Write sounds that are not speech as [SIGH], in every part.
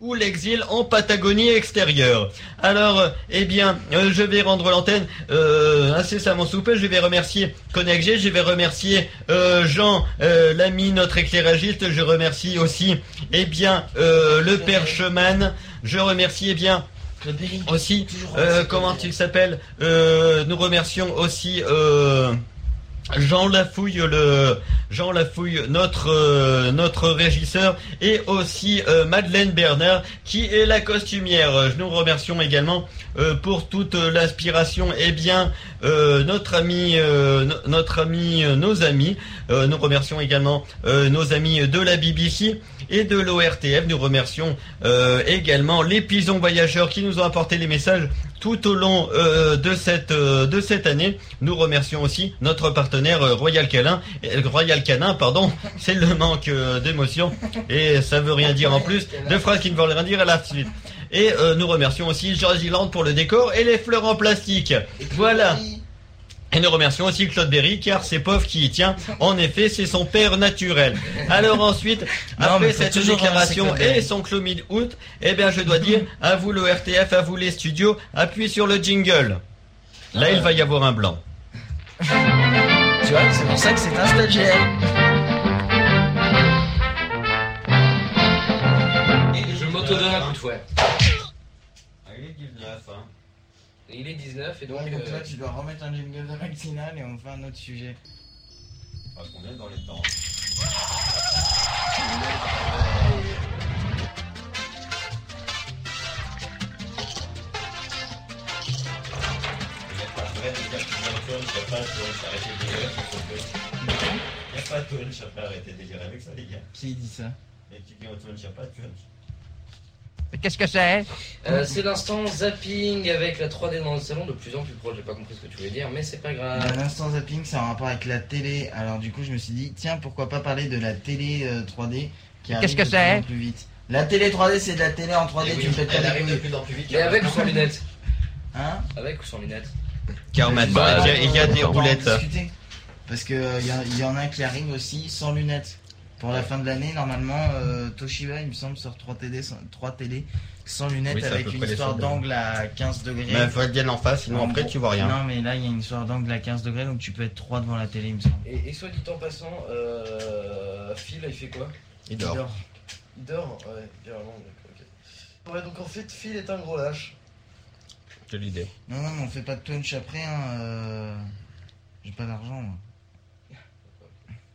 ou l'exil en Patagonie extérieure. Alors, euh, eh bien, euh, je vais rendre l'antenne euh, incessamment sous peu. Je vais remercier Connect G, je vais remercier euh, Jean, euh, l'ami, notre éclairagiste. Je remercie aussi, eh bien, euh, le père Cheman. Je remercie, eh bien, aussi, euh, comment il s'appelle euh, Nous remercions aussi euh, Jean Lafouille, le Jean Lafouille, notre euh, notre régisseur, et aussi euh, Madeleine Bernard, qui est la costumière. Nous remercions également euh, pour toute l'inspiration. Eh bien, euh, notre ami, euh, no- notre ami, nos amis. Nous remercions également nos amis de la BBC et de l'ORTF. Nous remercions également les pigeons voyageurs qui nous ont apporté les messages tout au long de cette de cette année. Nous remercions aussi notre partenaire Royal Canin, Royal Canin, pardon. [LAUGHS] C'est le manque d'émotion et ça veut rien dire en plus. Deux phrases qui ne veulent rien dire à la suite. Et euh, nous remercions aussi George Land pour le décor et les fleurs en plastique. Et Voilà. Et nous remercions aussi Claude Berry car c'est pauvre qui y tient. En effet, c'est son père naturel. Alors ensuite, Non, après cette déclaration et son clomide août, eh bien je dois dire à vous le RTF, à vous les studios, appuyez sur le jingle. Là, il va y avoir un blanc. Tu vois, c'est pour ça que c'est un stagiaire. Je m'auto-donne un coup de fouet. Il est 19, hein. Et il est 19 et donc. Euh, tu dois remettre un jingle de vaccinal et on fait un autre sujet. Parce qu'on est dans les temps. Il n'y a pas de vrai de délirer avec ça les gars. Qui dit ça? Et tu dis au punch, il n'y a pas de punch. Qu'est-ce que c'est euh, c'est l'instant zapping avec la 3D dans le salon de plus en plus proche. J'ai pas compris ce que tu voulais dire, mais c'est pas grave. Euh, L'instant zapping, c'est en rapport avec la télé. Alors, du coup, je me suis dit, tiens, pourquoi pas parler de la télé euh, 3D qui arrive Qu'est-ce que de plus c'est en plus vite. La télé 3D, c'est de la télé en 3D, Eh oui, tu me fais elle arrive de plus en plus vite. Mais avec ou [LAUGHS] sans lunettes Hein Avec ou sans lunettes Car maintenant, Bah, il y a, il y a des On va en roulettes. discuter. Parce que euh, il y, a- il y en a qui arrivent aussi sans lunettes. Pour la fin de l'année, normalement, euh, Toshiba, il me semble, sort 3 télé, sans- 3 télé sans lunettes Oui, avec une histoire d'angle à 15 degrés. Mais il faut être bien en face, sinon En après gros- tu vois rien. Non, mais là, il y a une histoire d'angle à 15 degrés, donc tu peux être 3 devant la télé, il me semble. et, et soit dit en passant, euh, Phil, il fait quoi? Il dort. Il dort Ouais, carrément. d'accord, ok. Ouais, donc en fait, Phil est un gros lâche. Quelle idée. Non, non, mais on fait pas de punch après, hein. euh, J'ai pas d'argent, moi.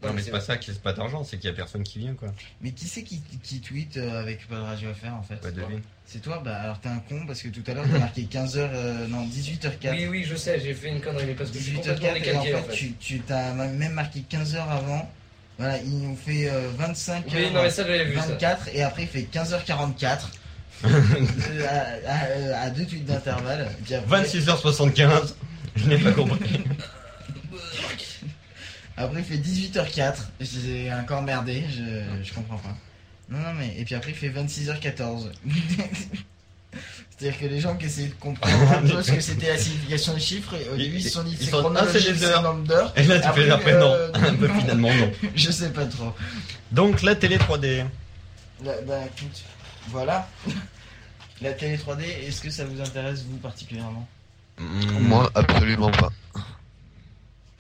Non, mais c'est pas ça qui c'est pas d'argent, c'est qu'il y a personne qui vient quoi. Mais qui c'est qui, qui tweet euh, avec pas de radio à faire en fait Pas devine. C'est toi Bah alors t'es un con parce que tout à l'heure t'as marqué 15h, euh, non 18h04. Oui, oui, je sais, j'ai fait une connerie, mais parce que je suis complètement 18h04 et en décalqué fait, en fait. tu, tu t'as même marqué 15h avant. Voilà, il nous fait euh, 25 Oui, non, mais ça, j'avais vu ça. 24 et après il fait 15h44. [LAUGHS] Euh, à, à- à deux tweets d'intervalle. Puis après- 26h75, je n'ai pas compris. [LAUGHS] Après, il fait 18h04. J'ai encore merdé, je, je comprends pas. Non, non, mais. Et puis après, il fait 26h14. [LAUGHS] C'est-à-dire que les gens qui essayaient de comprendre un peu ce que c'était la signification des chiffres, au début, ils se sont dit c'est ah, c'est chronologique, les c'est heures. le nombre d'heures. Et là tu Après, fais après non. euh, Un peu non. finalement non. [LAUGHS] Je sais pas trop. Donc la télé 3D. Bah, bah, écoute, voilà. La télé 3D, est-ce que ça vous intéresse, vous, particulièrement? Moi, absolument pas.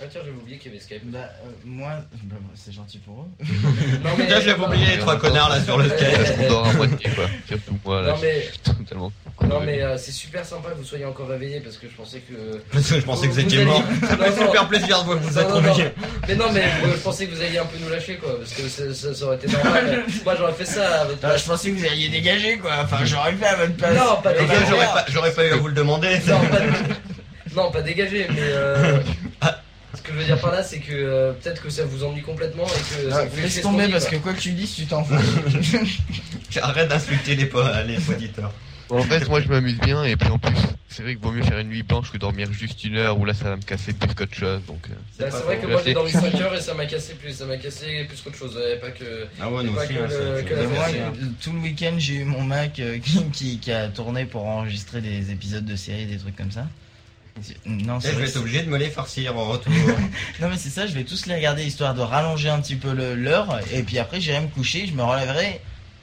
Ah, tiens, j'avais oublié qu'il y avait Skype. Bah, euh, moi, bah, c'est gentil pour eux. [LAUGHS] Non, mais. Déjà j'avais oublié les trois connards là sur le Skype. On dort à moitié, quoi. [LAUGHS] Surtout moi, là, Non, mais. totalement. Non mais euh, c'est super sympa que vous soyez encore réveillés parce que je pensais que... Parce que je pensais que vous Vous étiez allez- mort. Ça fait super plaisir de vous non. réveillés. Mais non mais euh, je pensais que vous alliez un peu nous lâcher quoi parce que ça, aurait été normal. Moi j'aurais fait ça à votre place. je pensais que vous alliez dégager, quoi. Enfin, j'aurais fait à votre place. Non, pas dégager. j'aurais pas, j'aurais pas eu à vous le demander. Non pas, non, pas dégagé mais... [LAUGHS] Ce que je veux dire par là c'est que euh, peut-être que ça vous ennuie complètement et que... ça Ah, vous laisse tomber parce que quoi que tu dis, tu t'en fous. [LAUGHS] Arrête d'insulter les, po- les auditeurs. En fait, moi, je m'amuse bien, et puis en plus, c'est vrai qu'il vaut mieux faire une nuit blanche que dormir juste une heure, où là, ça va me casser plus qu'autre chose, donc. euh, Bah, c'est vrai que moi j'ai dormi 5 heures et ça m'a cassé plus, ça m'a cassé plus qu'autre chose, pas que... Ah ouais, nous pas aussi. que hein, le- ça- que la Et moi, euh, tout le week-end, j'ai eu mon Mac euh, qui, [LAUGHS] qui, qui a tourné pour enregistrer des épisodes de séries, des trucs comme ça. Non, je vais être obligé de me les farcir en retour. [LAUGHS] Non mais c'est ça, je vais tous les regarder histoire de rallonger un petit peu l'heure et puis après j'irai me coucher, je me relèverai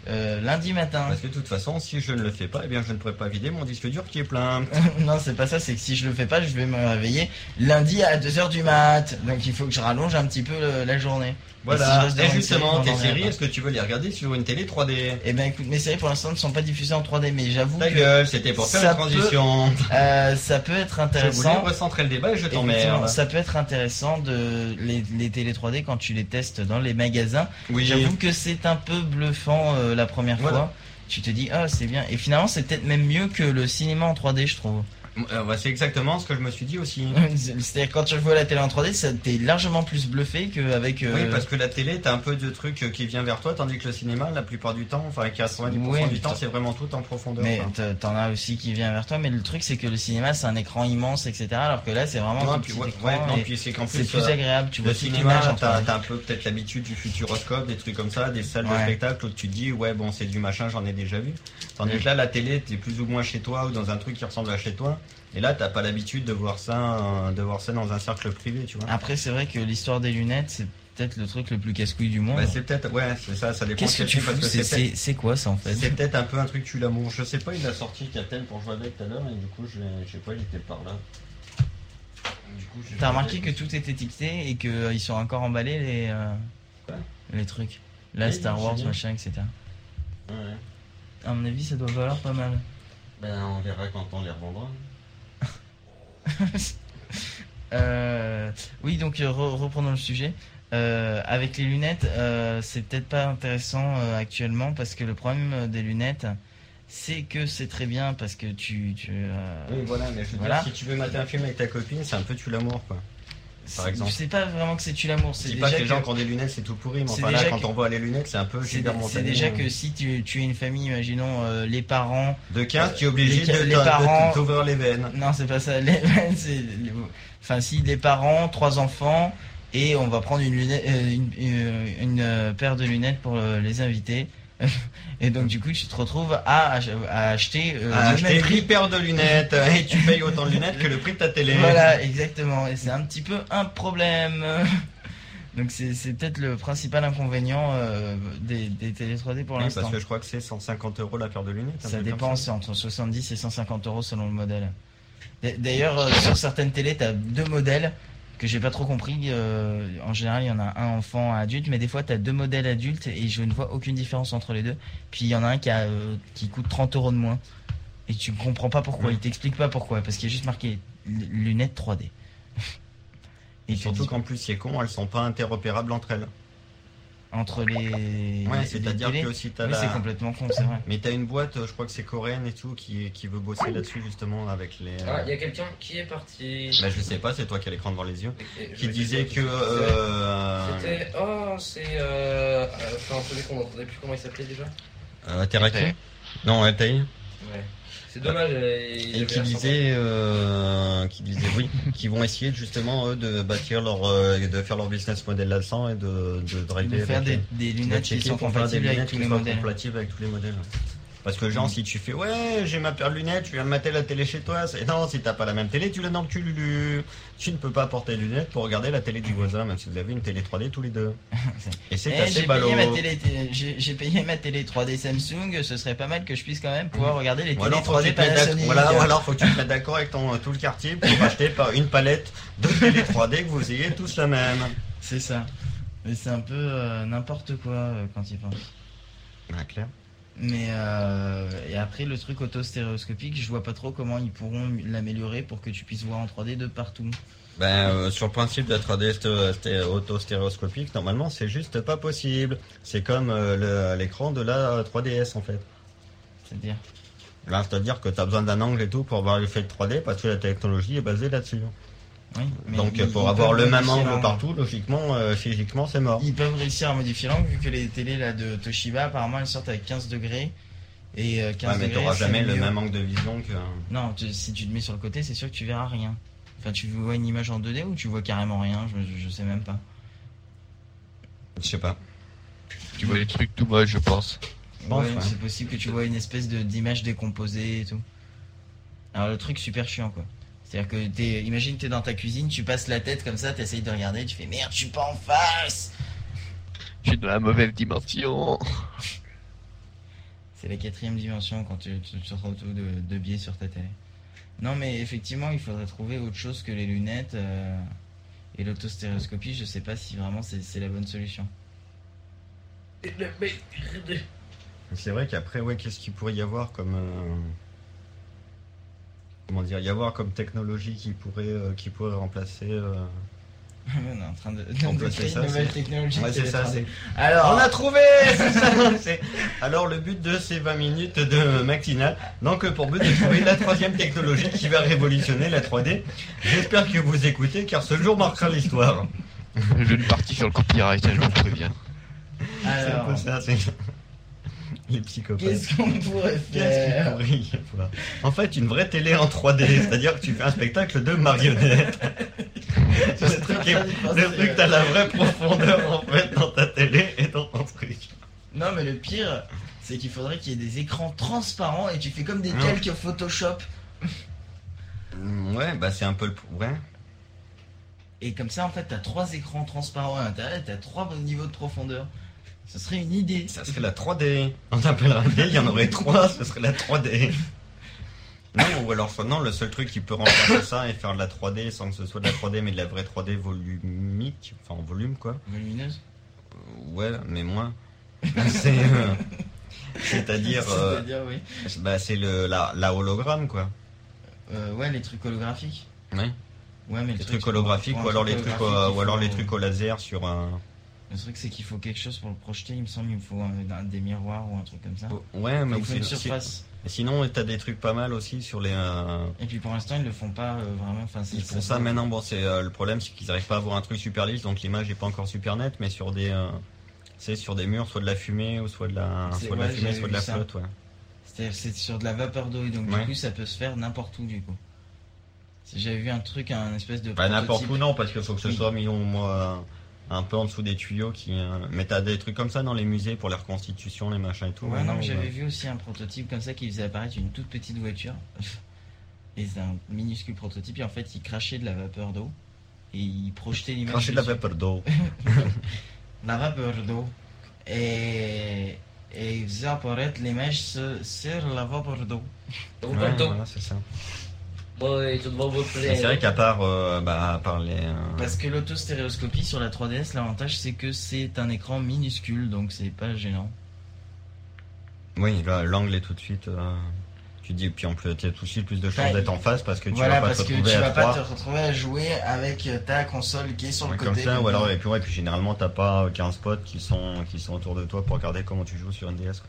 euh, lundi matin. Parce que de toute façon, si je ne le fais pas, eh bien je ne pourrai pas vider mon disque dur qui est plein. [LAUGHS] non, c'est pas ça, c'est que si je le fais pas, je vais me réveiller lundi à 2h du mat. Donc il faut que je rallonge un petit peu la journée. Et si je Voilà. Et une justement, tes séries, est-ce que tu veux les regarder sur une télé 3D Eh ben écoute, mes séries pour l'instant ne sont pas diffusées en 3D, mais j'avoue Ta que gueule, c'était pour faire Ça la transition. [LAUGHS] euh, ça peut être Je voulais intéressant. recentrer le débat et je t'emmerde. ça peut être intéressant de les, les télé 3D quand tu les testes dans les magasins. Oui, J'avoue que c'est un peu bluffant euh, la première Voilà. fois. Tu te dis ah c'est bien et finalement c'est peut-être même mieux que le cinéma en 3D je trouve. Euh, bah, c'est exactement ce que je me suis dit aussi. [LAUGHS] C'est-à-dire quand tu vois la télé en 3D, ça t'es largement plus bluffé qu'avec. euh, Oui, parce que la télé, t'as un peu de trucs euh, qui vient vers toi, tandis que le cinéma, la plupart du temps, enfin 90% Ouais, du temps, c'est vraiment tout en profondeur. Mais t'en- as aussi qui vient vers toi, mais le truc c'est que le cinéma c'est un écran immense, etc. Alors que là c'est vraiment Non, puis, ouais, ouais, non, puis c'est plus, plus agréable. Tu le vois cinéma, t'as 3D. t'as un peu peut-être l'habitude du futuroscope, des trucs comme ça, des salles de spectacle où tu te dis, ouais, bon, c'est du machin, j'en ai déjà vu. Tandis que là, la télé, t'es plus ou moins chez toi ou dans un truc qui ressemble à chez toi. Et là, t'as pas l'habitude de voir ça, euh, de voir ça dans un cercle privé, tu vois. Après c'est vrai que l'histoire des lunettes c'est peut-être le truc le plus casse-couille du monde. Bah, c'est peut-être, ouais, c'est ça, ça dépend. Qu'est-ce que de tu fous C'est quoi ça en fait C'est peut-être un peu un truc tu l'amour. Je sais pas, il a sorti Captain pour jouer avec tout à l'heure et du coup, je, je sais pas, il était par là. T'as remarqué que tout est étiqueté et qu'ils sont encore emballés les euh, Quoi? les trucs. Là Oui, Star Wars machin etc. Ouais. À mon avis ça doit valoir pas mal. Ben, on verra quand on les revendra. [LAUGHS] Euh, oui, donc euh, re- reprenons le sujet. Euh, avec les lunettes, euh, c'est peut-être pas intéressant actuellement parce que le problème des lunettes, c'est que c'est très bien parce que tu, tu Oui, voilà, mais je veux Voilà. dire, si tu veux mater un film avec ta copine, c'est un peu tu l'amour, quoi. Par exemple. C'est pas vraiment que c'est tu l'amour, Je c'est pas que les gens qui ont des lunettes, c'est tout pourri, mais enfin là, quand que- on voit les lunettes, c'est un peu c'est Gilbert c'est Montagnier. déjà que si tu, tu es une famille, imaginons euh, les parents, De 15, tu es obligé les- de, les parents- t'ouvrir les veines. Non, c'est pas ça. Les- c'est- Enfin, si des parents, trois enfants, et on va prendre une, lunette, euh, une, euh, une, euh, paire de lunettes pour euh, les invités. [LAUGHS] Et donc, du coup, tu te retrouves à, ach- à acheter euh, acheter prix. 8 paires de lunettes [LAUGHS] et tu payes autant de lunettes que le prix de ta télé. Voilà, exactement. Et c'est un petit peu un problème. [LAUGHS] Donc, c'est peut-être le principal inconvénient euh, des, des télé 3D pour Oui, l'instant. parce que je crois que c'est 150 euros la paire de lunettes. un Ça dépend, c'est entre 70 et 150 euros selon le modèle. D'ailleurs, euh, sur certaines télés, tu as deux modèles que j'ai pas trop compris. euh, en général, il y en a un enfant, un adulte, mais des fois, tu as deux modèles adultes et je ne vois aucune différence entre les deux. Puis il y en a un qui, a, euh, qui coûte 30 euros de moins. Et tu comprends pas pourquoi, Ouais. il t'explique pas pourquoi, parce qu'il y a juste marqué lunettes 3D. [LAUGHS] Et tu surtout qu'en plus, c'est con, elles sont pas interopérables entre elles. Entre les. Ouais, c'est-à-dire que si t'as Oui, la... c'est complètement con, c'est vrai. Mais t'as une boîte, euh, je crois que c'est coréenne et tout, qui, qui veut bosser là-dessus justement avec les. Ah, il y a quelqu'un qui est parti. Bah, je sais pas, c'est toi qui as l'écran devant les yeux. Qui disait que. Euh, C'était. Oh, c'est. Euh... Enfin, celui qu'on n'entendait plus comment il s'appelait déjà euh, Teraki. Non, Atei. Ouais. C'est dommage. euh, Et avait qui disait, euh, qui disait oui, qui vont essayer justement eux de bâtir leur, euh, de faire leur business model là-dedans et de, de driver De faire avec des, les- des de lunettes qui sont pour faire des compatibles avec lunettes tous qui les soient modèles. compatibles avec tous les modèles. Parce que genre, si tu fais ouais, j'ai ma paire de lunettes, je viens de mater la télé chez toi, c'est non, si t'as pas la même télé, tu l'as dans le cul, Lulu. Tu ne peux pas porter les lunettes pour regarder la télé du voisin, même si vous avez une télé 3D tous les deux. [LAUGHS] Et c'est Eh, assez j'ai ballot. payé, ma télé, j'ai j'ai payé ma télé 3D Samsung, ce serait pas mal que je puisse quand même pouvoir regarder les Ou télé alors, faut que 3D tu te mettes d'ac- Panasonic. voilà, ou alors faut que tu te mettes d'accord avec ton, tout le quartier pour [LAUGHS] acheter par une palette de télé 3D que vous ayez tous la même. C'est ça. Mais c'est un peu euh, n'importe quoi euh, quand il pense. Ah, clair. Mais euh, et après le truc auto-stéréoscopique, je vois pas trop comment ils pourront l'améliorer pour que tu puisses voir en 3D de partout. Ben, euh, sur le principe de la 3D sté- sté- auto-stéréoscopique, normalement, c'est juste pas possible. C'est comme euh, l'écran de la 3DS, en fait. C'est-à-dire? Là, c'est-à-dire que tu as besoin d'un angle et tout pour avoir l'effet de 3D, parce que la technologie est basée là-dessus. Oui, mais Donc, ils- pour ils avoir le même angle partout, logiquement, euh, physiquement, c'est mort. Ils peuvent réussir à modifier l'angle vu que les télés là de Toshiba apparemment elles sortent avec 15 degrés et euh, 15 Ouais, mais degrés. t'auras jamais le même angle de vision que. Non, tu- si tu te mets sur le côté, c'est sûr que tu verras rien. Enfin, tu vois une image en 2D ou tu vois carrément rien, je, sais même pas. Je sais pas. Tu vois les trucs tout moches, je pense. Bon, ouais, enfin. c'est possible que tu vois une espèce de d'image décomposée et tout. Alors le truc super chiant quoi. C'est-à-dire que t'es, imagine t'es dans ta cuisine, tu passes la tête comme ça, t'essayes de regarder, tu fais merde, je suis pas en face. Je suis dans la mauvaise dimension. C'est la quatrième dimension quand tu, tu, tu te retrouves de, de biais sur ta télé. Non, mais effectivement, il faudrait trouver autre chose que les lunettes euh, et l'autostéréoscopie. Je sais pas si vraiment c'est c'est la bonne solution. C'est vrai qu'après, ouais, qu'est-ce qu'il pourrait y avoir comme. euh, Comment dire Y avoir comme technologie qui pourrait, euh, qui pourrait remplacer. euh, [LAUGHS] On est en train de, de, de faire une ça, nouvelle c'est- technologie. Ouais, c'est ça, c'est. Alors, On a trouvé ça, [LAUGHS] Alors, le but de ces 20 minutes de matinale, donc pour but de trouver la troisième technologie qui va révolutionner la 3D. J'espère que vous écoutez, car ce jour marquera l'histoire. J'ai une partie sur le copyright, je vous préviens. C'est un alors peu ça, c'est. Les psychopathes. qu'est-ce qu'on pourrait faire pourrait y avoir En fait, une vraie télé en 3D, c'est-à-dire que tu fais un spectacle de marionnettes. [LAUGHS] le truc, est- le truc, t'as la vraie profondeur en fait dans ta télé et dans ton truc. Non, mais le pire, c'est qu'il faudrait qu'il y ait des écrans transparents et tu fais comme des Non. calques Photoshop. Mm, Ouais, bah c'est un peu le. Ouais. Et comme ça, en fait, t'as trois écrans transparents à l'intérieur et t'as trois niveaux de profondeur. Ce serait une idée. Ça serait la 3D. On appellerait D, il y en aurait trois, ce serait la 3D. Non, ou alors non, le seul truc qui peut remplacer ça et faire de la 3D sans que ce soit de la 3D mais de la vraie 3D volumique, enfin en volume quoi. Volumineuse? Ouais, mais moins. C'est, euh, c'est-à-dire, euh, C'est-à-dire, oui. bah, c'est le la, la hologramme quoi. Euh, ouais, les trucs holographiques. Ouais. Ouais, mais le Les truc, trucs holographiques ou alors les trucs euh, ou alors les trucs au laser sur un. Le truc, c'est qu'il faut quelque chose pour le projeter. Il me semble, il me faut un- un- des miroirs ou un truc comme ça. Ouais, mais faut une c'est- surface. c'est- sinon t'as des trucs pas mal aussi sur les. euh, Et puis pour l'instant, ils le font pas euh, vraiment. Enfin, c'est- Ils font ça maintenant. Bon, c'est euh, le problème, c'est qu'ils arrivent pas à avoir un truc super lisse, donc l'image est pas encore super nette, mais sur des, c'est sur des murs, soit de la fumée ou soit de la, C'est- soit de la fumée, soit de la ça. flotte, ouais. C'est-à-dire, c'est sur de la vapeur d'eau et donc Ouais. du coup, ça peut se faire n'importe où du coup. Si J'avais vu un truc, un espèce de. Pas n'importe où non, parce qu'il faut que ce soit mis au moins un peu en dessous des tuyaux qui. euh, Mais t'as des trucs comme ça dans les musées pour les reconstitutions, les machins et tout. Ouais, non, j'avais ouais. vu aussi un prototype comme ça qui faisait apparaître une toute petite voiture. [LAUGHS] Et c'est un minuscule prototype. Et en fait, il crachait de la vapeur d'eau. Et il projetait l'image. Cracher de la vapeur d'eau. [LAUGHS] La vapeur d'eau. Et. Et il faisait apparaître l'image sur, sur la vapeur d'eau. Ouais, voilà, c'est ça. C'est vrai qu'à part, euh, bah, à part les. euh, Parce que l'autostéréoscopie sur la 3DS, l'avantage c'est que c'est un écran minuscule, donc c'est pas gênant. Oui, l'angle est tout de suite. euh, Tu dis, puis en plus, tu as tout de suite plus de chances Ouais. d'être en face parce que tu voilà, vas pas parce te que retrouver tu à vas pas trois. te retrouver à jouer avec euh, ta console qui est sur le Ouais, côté. comme ça, ou alors, et puis, ouais, puis généralement, t'as pas 15 potes qui sont, qui sont autour de toi pour regarder comment tu joues sur une DS.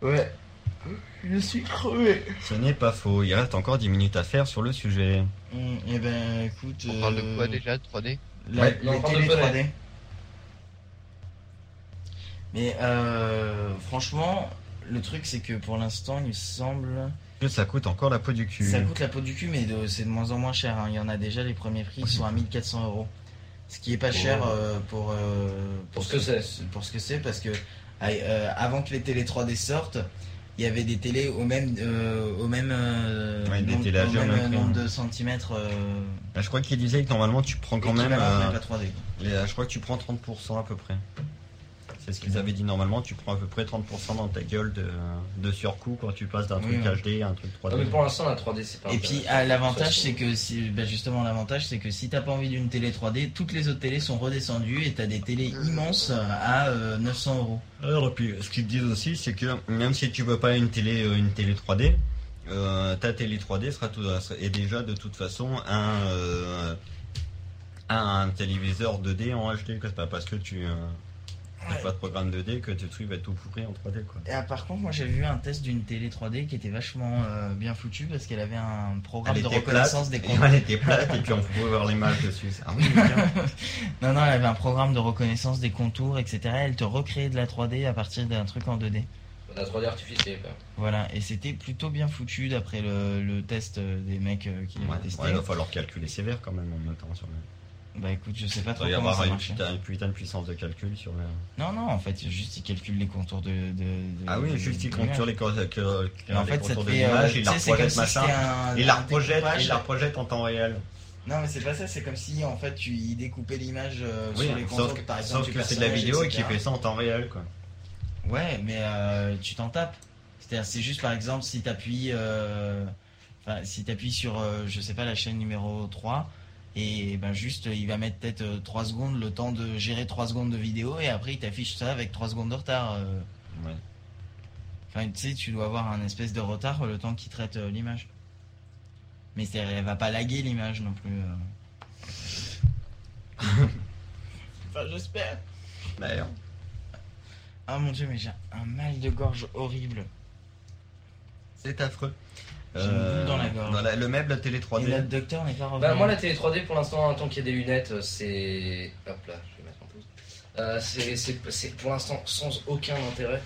quoi. Ouais. Je suis crevé. Ce n'est pas faux, il reste encore 10 minutes à faire sur le sujet. et ben écoute. On parle de euh, quoi déjà 3D la- Ouais, télé de 3D. Mais euh, franchement, le truc c'est que pour l'instant, il me semble. Que ça coûte encore la peau du cul. Ça coûte la peau du cul, mais c'est de moins en moins cher. hein. Il y en a déjà, les premiers prix ils sont à 1400 euros. Ce qui est pas cher euh, pour, euh, Pour ce que c'est. Pour ce que c'est, parce que euh, avant que les télé 3D sortent, il y avait des télés au même, euh, au même, euh, Ouais, nombre, au même de centimètres. Euh, Bah, je crois qu'il disait que normalement tu prends quand même. équivalent, mais pas 3D. quoi. les- euh, je crois que tu prends 30% à peu près. C'est ce qu'ils avaient dit normalement, tu prends à peu près 30% dans ta gueule de, de surcoût quand tu passes d'un Oui, truc ouais. HD à un truc 3D. Non, mais pour l'instant, la 3D, c'est pas Et puis ah, l'avantage c'est que si, bah, justement l'avantage c'est que si t'as pas envie d'une télé 3D, toutes les autres télés sont redescendues et t'as des télés immenses à euh, 900 euros. Alors, et puis, ce qu'ils disent aussi, c'est que même si tu veux pas une télé, euh, une télé 3D, euh, ta télé 3D sera tout, est déjà de toute façon un, euh, un téléviseur 2D en HD. quoi. C'est pas parce que tu Ouais. pas de programme 2D que ton truc va être tout pourri en 3D. Quoi. Et ah, par contre, moi j'ai vu un test d'une télé 3D qui était vachement euh, bien foutu parce qu'elle avait un programme Elle de reconnaissance plate, des [LAUGHS] contours. elle était plate et puis on pouvait voir l'image dessus. Ah [LAUGHS] oui. Non, non, elle avait un programme de reconnaissance des contours, etc. Elle te recréait de la 3D à partir d'un truc en 2D. La 3D artificielle, quoi. Voilà, et c'était plutôt bien foutu d'après le, le test euh, des mecs euh, qui Ouais, l'avaient testé. ouais, il va falloir calculer sévère quand même en même temps. Sur le... Bah écoute, je sais pas Il trop y comment avoir ça une marche. putain, une putain de puissance de calcul sur le. Non, non, en fait, juste ils calculent les contours de. de- de- Ah oui, de- juste il sur les, contours de euh, l'image, il la reprojette machin. Il la reprojette, il la reprojette en temps réel. Non, mais c'est pas ça, c'est comme si en fait tu y découpais l'image euh, Oui, sur les contours, sauf que, par exemple. sauf du que c'est de la vidéo et qui fait ça en temps réel, quoi. Ouais, mais euh, tu t'en tapes. C'est-à-dire, c'est juste par exemple si t'appuies, euh, si t'appuies sur, je sais pas, la chaîne numéro 3, et ben juste, il va mettre peut-être euh, 3 secondes, le temps de gérer 3 secondes de vidéo, et après il t'affiche ça avec 3 secondes de retard. euh. Ouais. Enfin, tu sais, tu dois avoir un espèce de retard le temps qu'il traite euh, l'image. Mais c'est, elle va pas laguer l'image non plus. euh. [LAUGHS] enfin, j'espère. D'ailleurs. Ah mon dieu, mais j'ai un mal de gorge horrible. C'est affreux. Euh, dans la gorge. la- le meuble télé Et 3D. notre docteur n'est pas revenu. Bah, moi, la télé 3D, pour l'instant, tant qu'il y a des lunettes, euh, c'est. Hop là, je vais mettre en pause. Euh, c'est- c'est c'est pour l'instant sans aucun intérêt.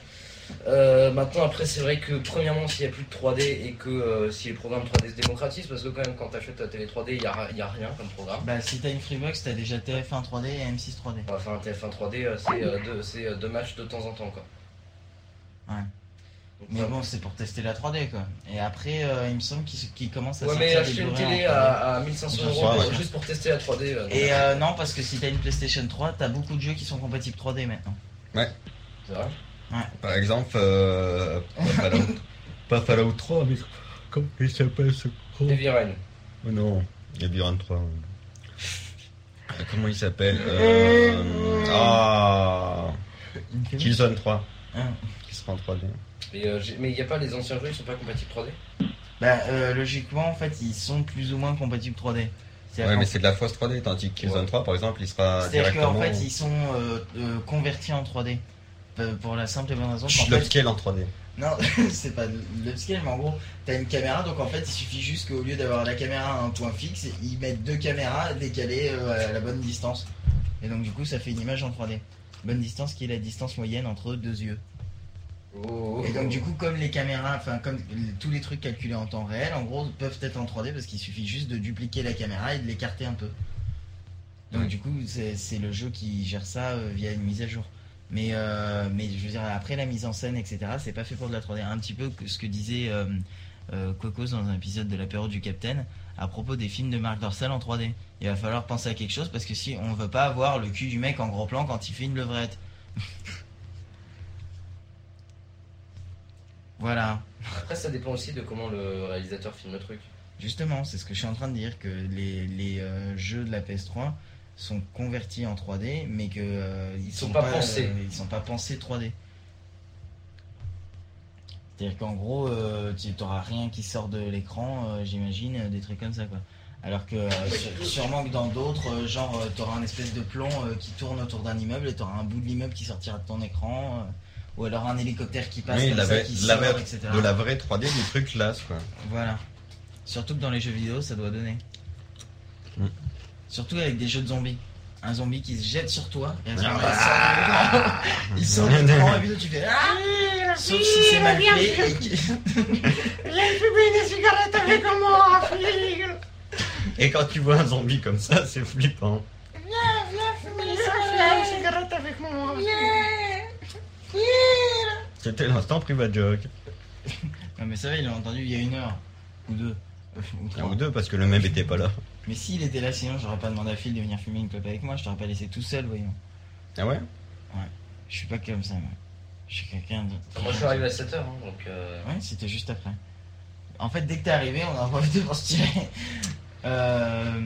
Euh, maintenant, après, c'est vrai que, premièrement, s'il n'y a plus de 3D et que euh, si les programmes 3D se démocratisent, parce que, quand même, quand tu achètes ta télé 3D, il n'y a, il y a rien comme programme. Bah, si t'as une Freebox, t'as déjà TF1 3D et M6 3D. Enfin, un TF1 3D, euh, c'est euh, deux, c'est, deux matchs de temps en temps, quoi. Ouais. Mais bon, c'est pour tester la 3D quoi. Et après, euh, il me semble qu'ils qu'ils commencent à Ouais, mais acheter une télé en 3D. à, à 1500 Je euros ouais. juste pour tester la 3D. euh. Et euh, non, parce que si t'as une PlayStation 3, t'as beaucoup de jeux qui sont compatibles 3D maintenant. C'est vrai? Par exemple, euh, pas, Fallout, [LAUGHS] pas Fallout 3, mais comment il s'appelle ce con Heavy Rain. Oh non, il y a Buran 3. ouais. Euh, Comment il s'appelle euh, Ah Killzone 3, Ah. qui sera en 3D. Mais euh, j'ai- mais il n'y a pas les anciens jeux, ils sont pas compatibles 3D Bah, euh, logiquement, en fait, ils sont plus ou moins compatibles 3D. C'est-à-dire Ouais, qu'en- mais c'est de la fausse 3D, tandis que Killzone Ouais. 3, par exemple, il sera C'est-à-dire directement... qu'en fait, ils sont euh, euh, convertis en 3D. Euh, Pour la simple et bonne raison qu'en le fait, scale en 3D. Non, [LAUGHS] c'est pas l'upscale, mais en gros, t'as une caméra, donc en fait, il suffit juste qu'au lieu d'avoir la caméra à un point fixe, ils mettent deux caméras décalées euh, à la bonne distance. Et donc, du coup, ça fait une image en 3D. Bonne distance qui est la distance moyenne entre deux yeux. Oh. Et donc, du coup, comme les caméras, enfin, comme tous les trucs calculés en temps réel, en gros, peuvent être en 3D parce qu'il suffit juste de dupliquer la caméra et de l'écarter un peu. Donc, Ouais. du coup, c'est le jeu qui gère ça euh, via une mise à jour. Mais, euh, mais je veux dire, après la mise en scène, etc., c'est pas fait pour de la 3D. Un petit peu ce que disait euh, euh, Cocos dans un épisode de l'apéro du Capitaine à propos des films de Marc Dorcel en 3D. Il va falloir penser à quelque chose parce que si on veut pas avoir le cul du mec en gros plan quand il fait une levrette. [LAUGHS] voilà. Après, ça dépend aussi de comment le réalisateur filme le truc. Justement, c'est ce que je suis en train de dire, que les, les euh, jeux de la PS3 sont convertis en 3D, mais que euh, ils sont sont pas pas, pensés. euh, ils sont pas pensés 3D. C'est-à-dire qu'en gros, euh, tu n'auras rien qui sort de l'écran, euh, j'imagine, euh, des trucs comme ça, quoi. Alors que euh, sû- sûrement que dans d'autres, euh, genre, tu auras un espèce de plomb euh, qui tourne autour d'un immeuble et tu auras un bout de l'immeuble qui sortira de ton écran, euh, ou alors un hélicoptère qui passe Oui, comme la ça, vraie- qui la sort, vraie- etc. De la vraie 3D, du truc classe, quoi. Voilà. Surtout que dans les jeux vidéo, ça doit donner. Mm. Surtout avec des jeux de zombies. Un zombie qui se jette sur toi. Et ce Ah. moment-là, il sort de l'écran. [LAUGHS] Il sort et puis tu fais Ah Sauf si c'est mal fait. et que- [LAUGHS] Et quand tu vois un zombie comme ça, c'est flippant. C'était l'instant private joke. [LAUGHS] Non, mais ça va, il l'a entendu il y a une heure. Ou deux. Ou Un trois. ou deux, parce que le même était pas là. Mais s'il était là, sinon, j'aurais pas demandé à Phil de venir fumer une clope avec moi. Je t'aurais pas laissé tout seul, voyons. Ah ouais? Je suis pas comme ça, moi. Je suis quelqu'un de. Moi, je suis arrivé à 7h, hein, donc. euh, Ouais, c'était juste après. En fait, dès que t'es arrivé, on a profité pour se tirer. Euh,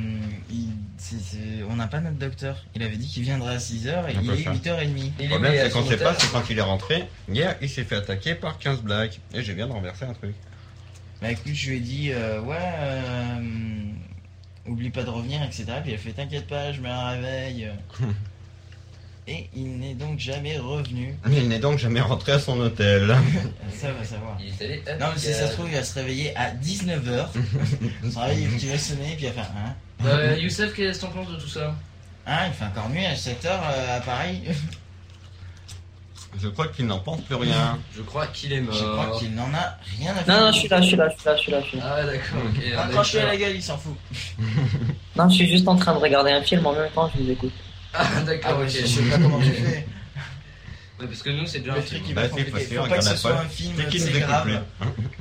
il- c'est- c'est- on n'a pas notre docteur. Il avait dit qu'il viendrait à 6h et On il peut est faire. 8h30. Il Le problème, est c'est qu'on son sait pas, c'est quand il est rentré. Hier, il s'est fait attaquer par 15 blagues. Et j'ai viens de renverser un truc. Bah écoute, je lui ai dit, euh, ouais, euh, oublie pas de revenir, etc. Puis il a fait, t'inquiète pas, je me réveille. [LAUGHS] et il n'est donc jamais revenu. Mais il n'est donc jamais rentré à son hôtel. [LAUGHS] Ça va savoir. Il est allé. euh, Non, mais si ça se trouve, il va se réveiller à 19h. Son réveil, il va sonner, puis il va faire, hein Euh, Youssef, qu'est-ce que t'en penses de tout ça? Hein, il fait encore mieux à 7h à Paris. Je crois qu'il n'en pense plus rien. Je crois qu'il est mort. Je crois qu'il n'en a rien à faire. Non, non, je suis là, je suis là, je suis là, je suis là. Je suis là. Ah, d'accord, ok. on a eu Raccroche-lui à la gueule, il s'en fout. Non, je suis juste en train de regarder un film en même temps, je vous écoute. Ah, d'accord, Ah ok. je sais pas comment tu fais. [LAUGHS] Ouais, parce que nous, c'est déjà un Le film. truc, il Bah, va c'est compliqué. facile, Faut pas que ce soit un film C'est qui grave.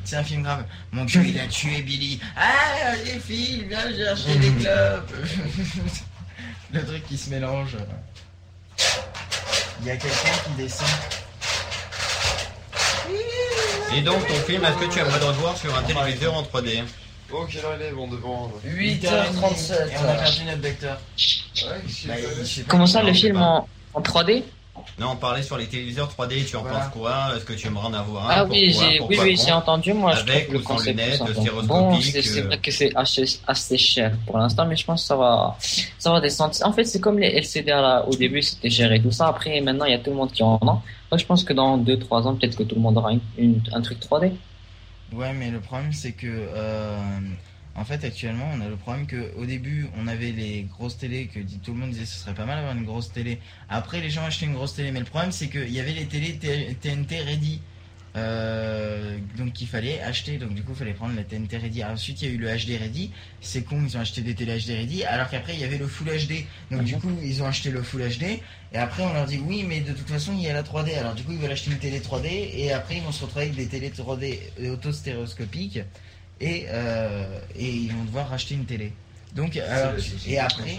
C'est un film grave. Mon dieu, il a tué Billy. Ah, les filles, viens chercher des clopes. [LAUGHS] Le truc qui se mélange. Il y a quelqu'un qui descend. Et donc ton film, est-ce que tu aimerais le revoir sur un téléviseur en 3D Oh, quelle heure il est Bon, devant. 8h37. Et on a perdu notre vecteur. Ouais, Bah, je. Comment ça, le je film pas. en, en 3D Non, on parlait sur les téléviseurs 3D, tu en Voilà. penses quoi? Est-ce que tu aimerais en avoir un? Ah oui, Pourquoi j'ai, oui, Pourquoi oui, pas j'ai entendu. Moi, je Avec trouve le ou sans concept lunettes, Bon, c'est, euh. vrai que c'est assez, assez cher pour l'instant, mais je pense que ça va, ça va descendre. En fait, c'est comme les LCD à la- au début, c'était cher et tout ça. Après, maintenant, il y a tout le monde qui en a. Donc, je pense que dans 2-3 ans, peut-être que tout le monde aura une, une- un truc 3D. Ouais, mais le problème c'est que euh, en fait actuellement on a le problème que au début on avait les grosses télés que tout le monde disait ce serait pas mal d'avoir une grosse télé. Après les gens achetaient une grosse télé, mais le problème c'est qu'il y avait les télés TNT ready. Euh, donc qu'il fallait acheter donc du coup il fallait prendre la TNT ready. Ensuite il y a eu le HD ready. C'est con ils ont acheté des télé HD ready alors qu'après il y avait le full HD donc du coup ils ont acheté le full HD et après on leur dit oui mais de toute façon il y a la 3D alors du coup ils veulent acheter une télé 3D et après ils vont se retrouver avec des télé 3D autostéréoscopiques. Et, euh, et ils vont devoir racheter une télé. Donc, alors, et après,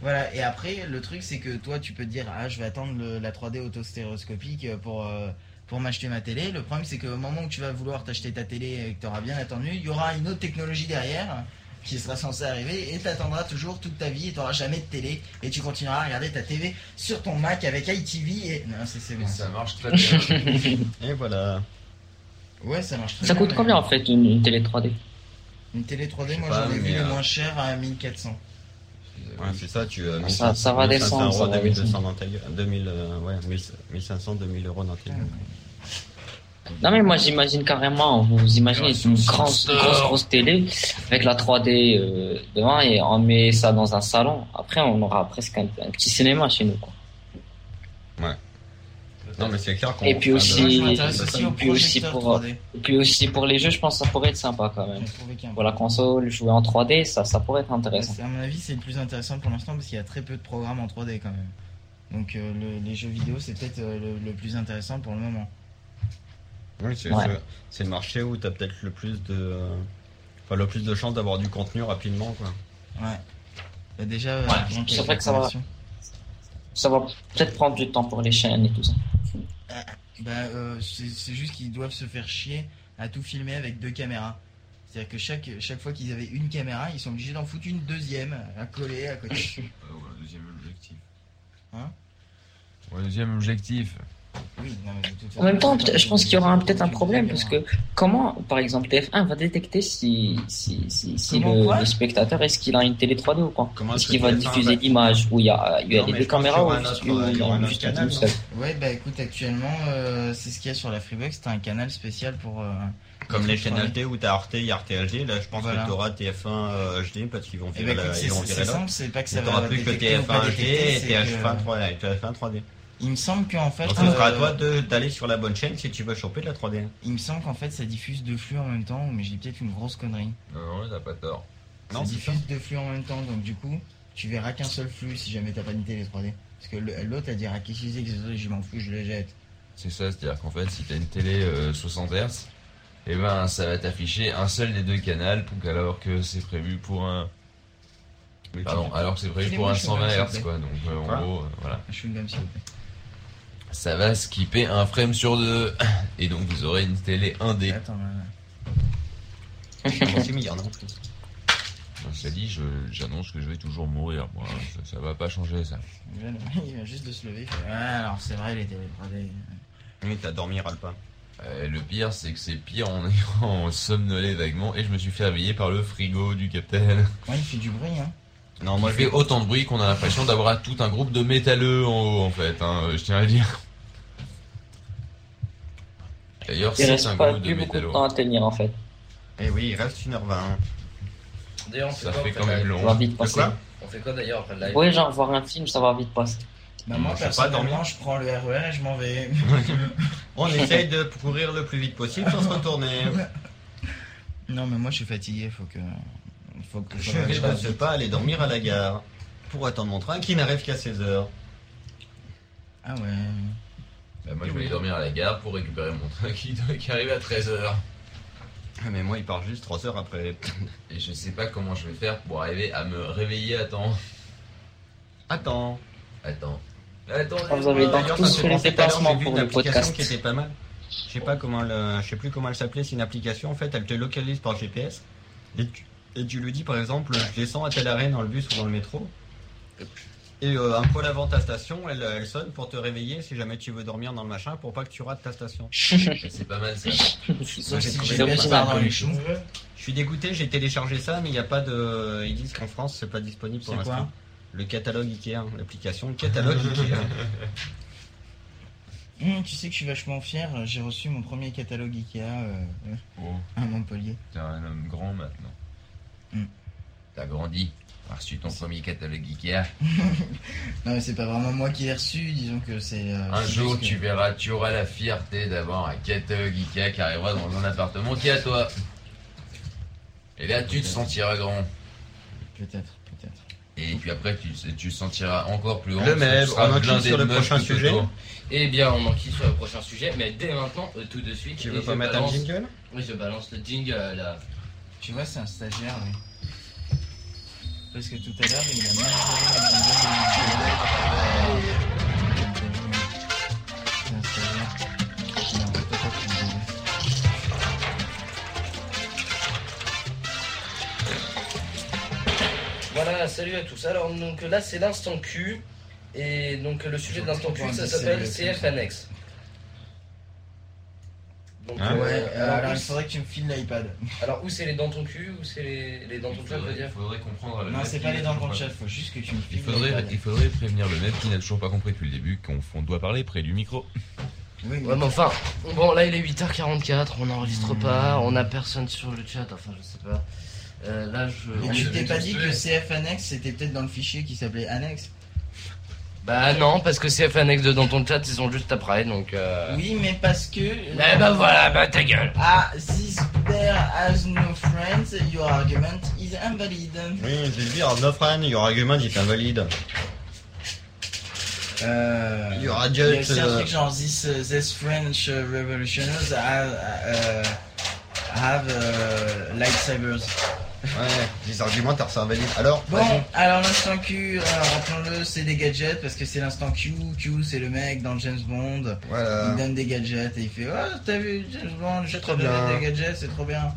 voilà, et après, le truc c'est que toi tu peux te dire, ah, je vais attendre le- la 3D autostéréoscopique pour, euh, pour m'acheter ma télé. Le problème c'est qu'au moment où tu vas vouloir t'acheter ta télé et que tu auras bien attendu, il y aura une autre technologie derrière qui sera censée arriver et t'attendras toujours toute ta vie et tu n'auras jamais de télé et tu continueras à regarder ta TV sur ton Mac avec ITV et. Non, c'est c'est bon. Ça marche très bien. [LAUGHS] Et voilà. Ouais, ça marche très Ça bien, coûte mais- combien, en fait, une, une télé 3D Une télé 3D, moi j'en ai vu les euh, moins chers à 1400. Ouais, c'est ça, tu euh, Ça- ça va 1500 descendre, euros, ça va 2200 descendre. dans ta gueule, 2000, euh, ouais, 1500, 2000 euros dans ta gueule. Non mais moi j'imagine carrément, vous imaginez une grosse, grosse grosse télé avec la 3D euh, devant et on met ça dans un salon. Après on aura presque un, un petit cinéma chez nous quoi. Non, mais c'est clair qu'on. Et puis aussi- de- bah, aussi au puis aussi pour, 3D. Et puis aussi pour les jeux, je pense que ça pourrait être sympa quand même. Pour la console, jouer en 3D, ça, ça pourrait être intéressant. À mon avis, c'est le plus intéressant pour l'instant parce qu'il y a très peu de programmes en 3D quand même. Donc euh, le- les jeux vidéo, c'est peut-être euh, le, le plus intéressant pour le moment. Oui, c'est Ouais. le marché où t'as peut-être le plus de. euh, Enfin, le plus de chances d'avoir du contenu rapidement, quoi. Ouais. Bah, déjà, euh, Ouais, c'est vrai que ça va. Ça va peut-être prendre du temps pour les chaînes et tout ça. Bah, euh, c'est juste qu'ils doivent se faire chier à tout filmer avec deux caméras. C'est-à-dire que chaque, chaque fois qu'ils avaient une caméra, ils sont obligés d'en foutre une deuxième à coller à côté. Euh, [LAUGHS] ouais, deuxième objectif. Hein? Ouais, deuxième objectif. Oui, non, mais de toute En même temps, c'est je pense qu'il y aura peut-être un problème parce que comment, par exemple, TF1 va détecter si, si, si, le, spectateur est-ce qu'il a une télé 3D ou pas Est-ce qu'il va TF1 diffuser va- l'image où il y a, il y a Non, les deux caméras ou un canal, seule Ouais, bah écoute, actuellement, euh, c'est ce qu'il y a sur la Freebox, t'as un canal spécial pour. euh, Comme les le chaînes 3D. LT où t'as Arte, il y a Arte HD. Là, je pense Voilà. que t'auras TF1 euh, HD parce qu'ils vont Eh virer ben, écoute, la- c'est c'est simple, c'est pas que ça t'auras va plus que détecter ou pas TF1 HD et c'est TF1 que- 3D. TF1 3D. Il me semble qu'en fait, Donc, ce sera à euh, toi de- d'aller sur la bonne chaîne si tu veux choper de la 3D. il me semble qu'en fait ça diffuse deux flux en même temps, mais je dis peut-être une grosse connerie. Non, non, t'as pas tort. Non, ça diffuse deux flux en même temps, donc du coup, tu verras qu'un seul flux si jamais t'as pas une télé 3D. Parce que l'autre elle dira qu'est-ce que c'est que je m'en fous, je le jette. C'est ça, c'est-à-dire qu'en fait, si t'as une télé euh, 60 Hz, et ben ça va t'afficher un seul des deux canaux, donc alors que c'est prévu pour un. Pardon, alors que c'est prévu pour un Filez-moi, 120 s'il vous Hz, plaît. quoi. Donc euh, en gros, euh, voilà. Je suis une gamme s'il vous plaît. Ça va skipper un frame sur deux, et donc vous aurez une télé 1D. Attends, là, Bon, c'est milliard, non ça dit, j'annonce que je vais toujours mourir, moi. Ça, ça va pas changer, ça. il vient, il juste de se lever. il fait, Ah, alors c'est vrai les télé 3D. Oui, t'as dormi, râle pas. Euh, le pire, c'est que c'est pire en [LAUGHS] ayant somnolé vaguement, et je me suis fait réveiller par le frigo du capitaine. Ouais, il fait du bruit, hein. Non, Moi, il je fait autant de bruit qu'on a l'impression d'avoir tout un groupe de métalleux en haut, en fait, hein, je tiens à dire. D'ailleurs, Il c'est reste un pas groupe de plus beaucoup de métalleux. temps à tenir en fait. Eh oui, il reste 1h20. D'ailleurs, on fait Ça quoi fait quand même long. Ça va vite De passer. quoi On fait quoi d'ailleurs après le live Ouais, genre voir un film, ça va vite passer. Bah, Moi, sais personnellement, dormir. je prends le RER et je m'en vais. [LAUGHS] On essaye de courir le plus vite possible sans se retourner. [LAUGHS] non, mais moi je suis fatigué, faut que. Faut que Je de ce pas aller dormir à la gare pour attendre mon train qui n'arrive qu'à 16h. Ah ouais. Bah, moi, je vais aller dormir à la gare pour récupérer mon train qui, qui arrive à 13h. Mais moi, il part juste 3 heures après. [LAUGHS] Et je sais pas comment je vais faire pour arriver à me réveiller à temps. Attends. Attends. Attends. Ah, vous avez donc tous fait les fait penser, tout à l'heure, déplacements j'ai vu pour une le application podcast. qui était pas mal. je sais pas comment, le, je sais plus comment elle s'appelait, c'est une application en fait, elle te localise par GPS et tu, et tu lui dis par exemple, je descends à telle arrêt dans le bus ou dans le métro. Et euh, un poil avant ta station, elle, elle sonne pour te réveiller si jamais tu veux dormir dans le machin pour pas que tu rates ta station. [LAUGHS] C'est pas mal ça. Sauf si dans les. Je suis dégoûté, j'ai téléchargé ça, mais il n'y a pas de. Ils disent qu'en France c'est pas disponible pour C'est quoi l'instant. Le catalogue Ikea, hein, l'application catalogue Ikea. [LAUGHS] [LAUGHS] Hum, tu sais que je suis vachement fier, j'ai reçu mon premier catalogue Ikea euh, euh, Oh, à Montpellier. t'es un homme grand maintenant. Hmm. T'as grandi. T'as reçu ton premier catalogue Ikea. [LAUGHS] Non mais c'est pas vraiment moi qui l'ai reçu, disons que c'est... euh, Un jour, que- tu verras, tu auras la fierté d'avoir un catalogue Ikea qui arrivera dans un appartement qui est à toi? Et là, tu te sentiras grand. Peut-être, peut-être. Et puis après, tu, tu te sentiras encore plus grand. Le même, on blindé sur le prochain sujet. Eh bien, on enquille sur le prochain sujet, mais dès maintenant, euh, tout de suite. Tu veux pas mettre un balance- jingle? Oui, je balance le jingle euh, là. Tu vois, c'est un stagiaire, oui. Parce que tout à l'heure, il a mal. Voilà, salut à tous. Alors, donc là, c'est l'instant Q. Et donc, le sujet de l'instant Q, ça s'appelle CF Annexe. Donc, Ah euh, Ouais, euh, alors, il c'est- faudrait que tu me files l'iPad. alors, où c'est les dans ton cul Ou c'est les, les dans ton Il chat, je veux faudrait, dire il faudrait comprendre le Non, c'est pas les dents toujours dans le pas- chat, faut juste que tu me Il files faudrait, l'iPad. il faudrait prévenir le mec qui n'a toujours pas compris depuis le début qu'on on doit parler près du micro. Oui, Ouais, mais enfin, bon, là, il est 8h44, on n'enregistre Hmm. pas, on a personne sur le chat, enfin, je sais pas. Euh, là, je. Et on tu t'es pas dit que. CF Annex c'était peut-être dans le fichier qui s'appelait Annex Bah, non, parce que CF Annexe de dans ton chat, ils sont juste après, donc. Euh... Oui, mais parce que. Eh bah voilà, bah ta gueule Ah, this bear has no friends, your argument is invalid. Oui, je vais dire, no friend, your argument est invalide. Euh. Il y aura Il y a just. aussi un euh, truc genre this, uh, this French uh, revolutionaries have, uh, have uh, lightsabers. Ouais, les arguments sont invalides. Alors, Bon, alors l'instant Q, alors, rappelons-le, c'est des gadgets parce que c'est l'instant Q. Q, c'est le mec dans James Bond. Voilà. Il donne des gadgets et il fait Oh, t'as vu James Bond, j'ai trop bien des gadgets, c'est trop bien.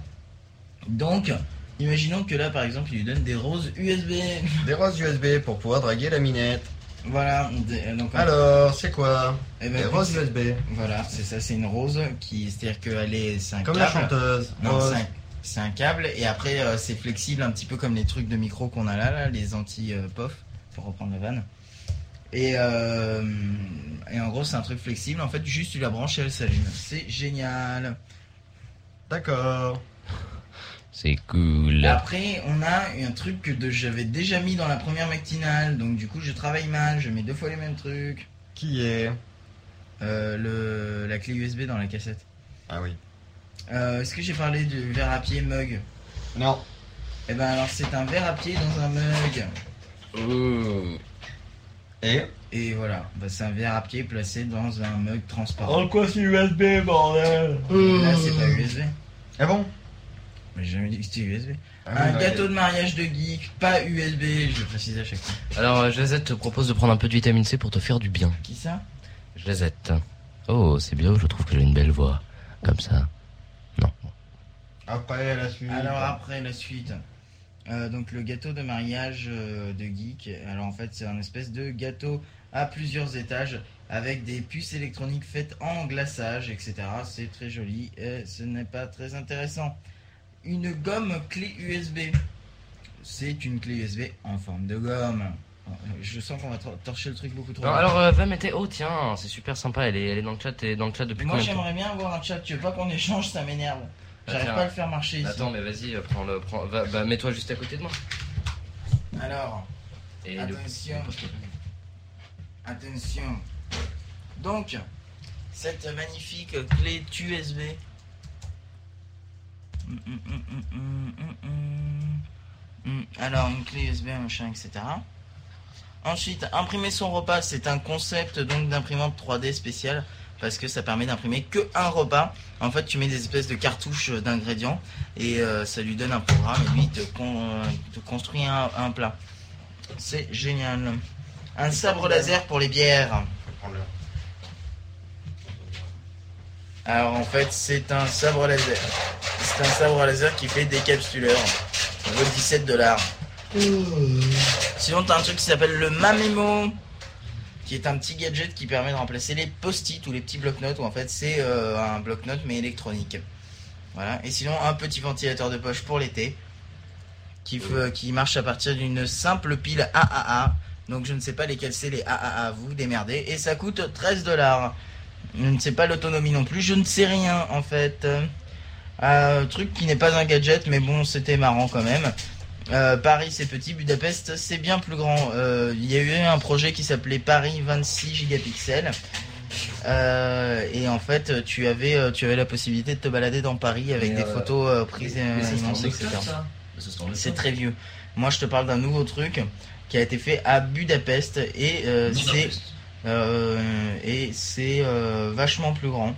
Donc, imaginons que là par exemple, il lui donne des roses USB. [LAUGHS] Des roses USB pour pouvoir draguer la minette. Voilà, des- donc Alors, c'est quoi eh ben, Des roses USB. Voilà, c'est ça, c'est une rose qui, c'est-à-dire qu'elle est, c'est un Comme la chanteuse. Non, Rose. C'est un, câble et après euh, c'est flexible un petit peu comme les trucs de micro qu'on a là, là les anti-pof, pour reprendre la vanne. Et, euh, et en gros c'est un truc flexible, en fait juste tu la branches et elle s'allume. C'est génial. D'accord. C'est cool. Après on a un truc que de- j'avais déjà mis dans la première matinale, donc du coup je travaille mal, je mets deux fois les mêmes trucs. Qui est? Euh, le, la clé USB dans la cassette. Ah oui. Euh, Est-ce que j'ai parlé du verre à pied mug Non. Eh ben alors c'est un verre à pied dans un mug. Mmh. Et Et voilà, bah, c'est un verre à pied placé dans un mug transparent. quoi c'est USB, bordel Là, c'est pas USB. Ah bon? J'ai jamais dit que c'était USB. Ah un gâteau de mariage de geek, pas USB, je le précise à chaque fois. Alors, euh, Jazette te propose de prendre un peu de vitamine C pour te faire du bien. Qui ça? Jazette. Oh, c'est bien, je trouve que j'ai une belle voix. Comme ça. Après la suite. Alors après la suite. Euh, donc le gâteau de mariage euh, de geek. Alors en fait c'est un espèce de gâteau à plusieurs étages avec des puces électroniques faites en glaçage, etc. C'est très joli et ce n'est pas très intéressant. Une gomme clé USB. C'est une clé USB en forme de gomme. Je sens qu'on va tor- torcher le truc beaucoup trop. Non, vite. alors, euh, va mettre. Oh, tiens, c'est super sympa, elle est, elle est dans le chat, elle est dans le chat depuis Moi combien de temps j'aimerais bien avoir un chat. Tu veux pas qu'on échange? Ça m'énerve. J'arrive pas à le faire marcher ici. Attends, mais vas-y, euh, prends le. Prends, va, bah, mets-toi juste à côté de moi. Alors. Et le- Attention. Attention. Donc, cette magnifique clé USB. Hum, hum, hum, Alors, une clé USB, machin, etc. Ensuite, imprimer son repas, c'est un concept donc d'imprimante 3D spécial parce que ça permet d'imprimer que un repas. En fait, tu mets des espèces de cartouches d'ingrédients et euh, ça lui donne un programme et lui il te, con- euh, te construit un- un plat. C'est génial. Un sabre laser pour les bières. Alors en fait, c'est un sabre laser. C'est un sabre laser qui fait décapsuleur. Ça vaut 17 dollars. Sinon, t'as un truc qui s'appelle le Mamemo, qui est un petit gadget qui permet de remplacer les post-it ou les petits bloc-notes, où en fait c'est euh, un bloc-notes mais électronique. Voilà. Et sinon, un petit ventilateur de poche pour l'été, qui, qui marche à partir d'une simple pile AAA. Donc je ne sais pas lesquels c'est les AAA, vous démerdez. Et ça coûte 13 dollars. Je ne sais pas l'autonomie non plus, je ne sais rien en fait. Euh, truc qui n'est pas un gadget, mais bon, c'était marrant quand même. Euh, Paris c'est petit, Budapest c'est bien plus grand. Euh, Il y a eu un projet qui s'appelait Paris 26 gigapixels. Euh, et en fait, tu avais, tu avais la possibilité de te balader dans Paris avec Mais, des euh, photos euh, prises immenses, etc. C'est très vieux. Moi, je te parle d'un nouveau truc qui a été fait à Budapest et c'est Budapest. et c'est vachement plus grand.